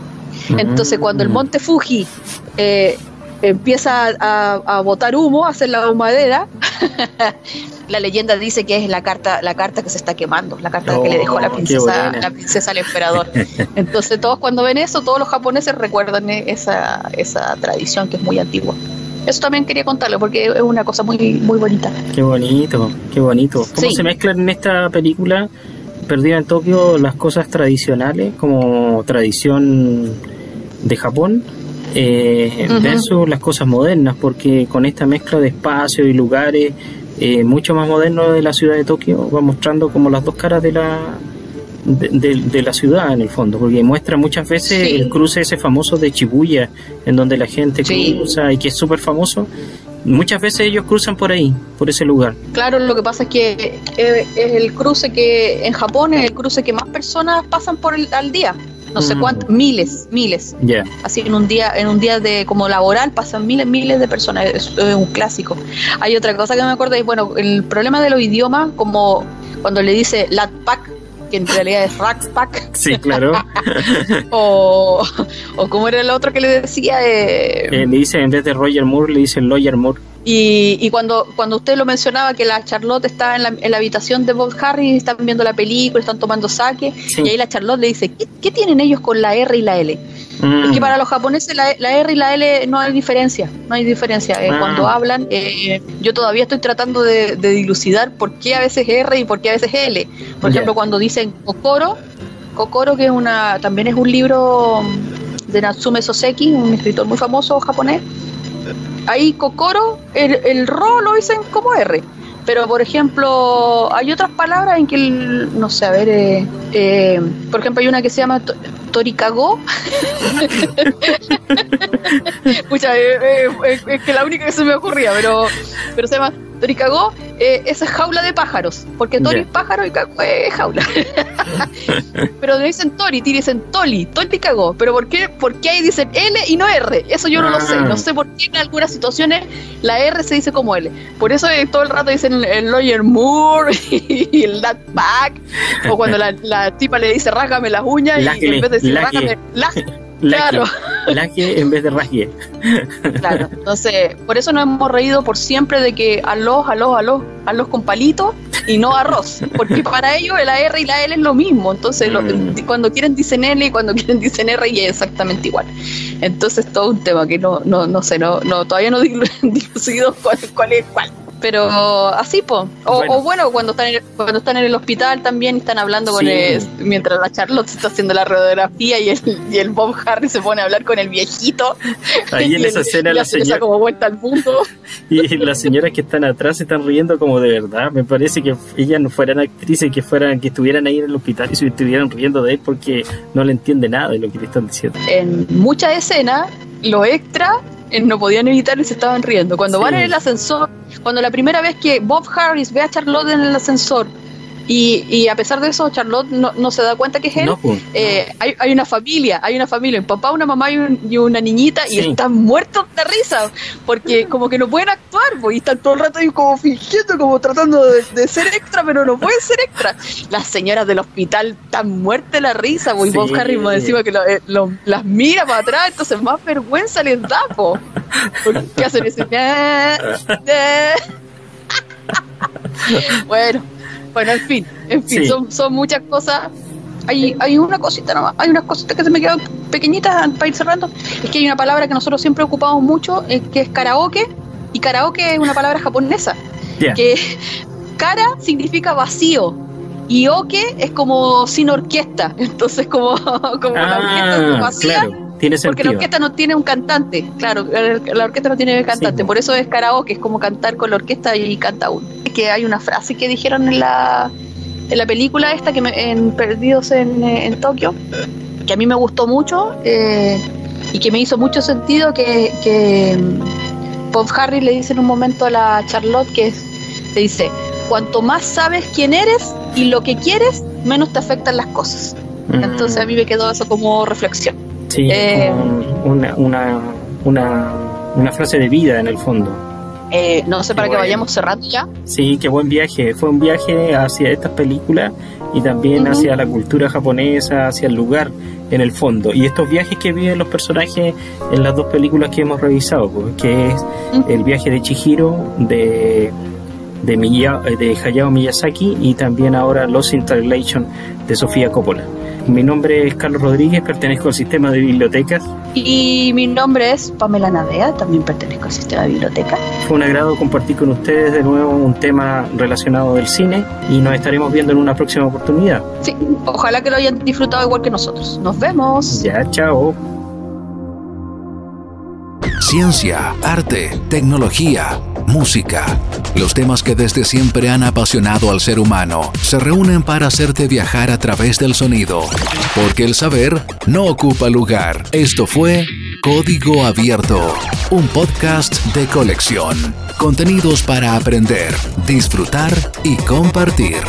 Entonces, cuando el mm. monte Fuji eh, empieza a, a, botar humo, a hacer la humadera, la leyenda dice que es la carta, la carta que se está quemando, la carta que le dejó la oh, princesa, la princesa al emperador. Entonces, todos cuando ven eso, todos los japoneses recuerdan esa, esa tradición que es muy antigua. Eso también quería contarlo porque es una cosa muy, muy bonita. Qué bonito, qué bonito. ¿Cómo se mezclan en esta película Perdida en Tokio las cosas tradicionales como tradición de Japón eh, versus las cosas modernas? Porque con esta mezcla de espacios y lugares eh, mucho más modernos de la ciudad de Tokio va mostrando como las dos caras de la de, la ciudad en el fondo, porque muestra muchas veces el cruce ese famoso de Chibuya, en donde la gente cruza y que es súper famoso. Muchas veces ellos cruzan por ahí, por ese lugar. Claro, lo que pasa es que es el cruce que en Japón es el cruce que más personas pasan por el, al día. No sé mm. cuántos, miles, miles. Así en un día, en un día de como laboral pasan miles, miles de personas. Es, un clásico. Hay otra cosa que me acuerdo, y bueno, el problema de los idiomas, como cuando le dice Latpak que en realidad es Rackpack. Sí, claro. o, o como era el otro que le decía. Eh, eh, le dice, en vez de Roger Moore, le dice Lawyer Moore. Y, y, cuando, cuando usted lo mencionaba, que la Charlotte está en la, en la habitación de Bob Harris, están viendo la película, están tomando saque, y ahí la Charlotte le dice, ¿qué, ¿qué, tienen ellos con la R y la L? Es que mm. para los japoneses la, R y la L no hay diferencia, no hay diferencia. Eh, ah. Cuando hablan, eh, yo todavía estoy tratando de, dilucidar por qué a veces R y por qué a veces L. Por ejemplo, cuando dicen Kokoro, Kokoro que es una, también es un libro de Natsume Soseki, un escritor muy famoso japonés. Ahí Kokoro, el, el Ro lo dicen como R. Pero, por ejemplo, hay otras palabras en que, no sé, a ver, eh, eh, por ejemplo, hay una que se llama Toricagó. Pucha, eh, es que la única que se me ocurría, pero, pero se llama Toricagó eh, esa es jaula de pájaros, porque Tori es pájaro y cago es jaula. pero dicen Tori, dicen Toli, Toli cagó. Pero ¿por qué, ¿por qué ahí dicen L y no R? Eso yo no lo sé. Ah. No sé por qué en algunas situaciones la R se dice como L. Por eso eh, todo el rato dicen el Lawyer Moore y el Back. O cuando la, la, tipa le dice rájame las uñas y en vez de decir rájame Claro. Laje en vez de rasgue. Claro, entonces, por eso nos hemos reído por siempre de que aló, aló, aló, aló con palito y no arroz. Porque para ellos la R y la L es lo mismo. Entonces, mm. cuando quieren dicen L y cuando quieren dicen R y es exactamente igual. Entonces, todo un tema que no, no, no sé, no, no todavía no dilucido cuál, cuál es cuál. Pero así, po. O bueno. cuando, están en, cuando están en el hospital también están hablando con mientras la Charlotte está haciendo la radiografía y el, y el Bob Harry se pone a hablar con el viejito. Ahí en esa escena la señora... como vuelta al mundo. Y las señoras que están atrás están riendo como de verdad. Me parece que ellas no fueran actrices, que fueran que estuvieran ahí en el hospital y se estuvieran riendo de él porque no le entiende nada de lo que le están diciendo. En muchas escenas, lo extra no podían evitar y se estaban riendo. Cuando van en el ascensor, cuando la primera vez que Bob Harris ve a Charlotte en el ascensor y, y, a pesar de eso, Charlotte no, no, se da cuenta que es él. Pues, eh, hay, hay, una familia, hay una familia, un papá, una mamá y, una niñita, y están muertos de risa, porque como que no pueden actuar, pues, y están todo el rato ahí como fingiendo, como tratando de, ser extra, pero no pueden ser extra. Las señoras del hospital están muertas de la risa, pues, y Bob Harris encima que eh, las mira para atrás, entonces más vergüenza les da, pues. ¿Qué hacen ese? bueno bueno, en fin, en fin, son, son muchas cosas. Hay, hay una cosita nomás, hay unas cositas que se me quedan pequeñitas para ir cerrando. Es que hay una palabra que nosotros siempre ocupamos mucho, eh, que es karaoke, y karaoke es una palabra japonesa. Que kara significa vacío, y oke es como sin orquesta, entonces como, como la orquesta ah, vacía, tiene sentido. Porque la orquesta no tiene un cantante, claro, la orquesta no tiene un cantante, por eso es karaoke, es como cantar con la orquesta y canta uno. Es que hay una frase que dijeron en la, en la película esta, que en Perdidos en, en, Tokio, que a mí me gustó mucho eh, y que me hizo mucho sentido que, que Bob Harry le dice en un momento a la Charlotte que le dice, cuanto más sabes quién eres y lo que quieres, menos te afectan las cosas. Mm. Entonces a mí me quedó eso como reflexión. Sí, eh, una, una, una, una, frase de vida en el fondo. Eh, no sé, para que vayamos cerrando ya. Sí, qué buen viaje. Fue un viaje hacia estas películas y también hacia la cultura japonesa, hacia el lugar en el fondo. Y estos viajes que viven los personajes en las dos películas que hemos revisado, pues, que es el viaje de Chihiro, de de, de Hayao Miyazaki y también ahora Lost in Translation de Sofía Coppola. Mi nombre es Carlos Rodríguez, pertenezco al sistema de bibliotecas. Y mi nombre es Pamela Nadea, también pertenezco al sistema de bibliotecas. Fue un agrado compartir con ustedes de nuevo un tema relacionado del cine y nos estaremos viendo en una próxima oportunidad. Sí, ojalá que lo hayan disfrutado igual que nosotros. Nos vemos. Ya, chao. Ciencia, arte, tecnología, música. Los temas que desde siempre han apasionado al ser humano se reúnen para hacerte viajar a través del sonido. Porque el saber no ocupa lugar. Esto fue Código Abierto, un podcast de colección. Contenidos para aprender, disfrutar y compartir.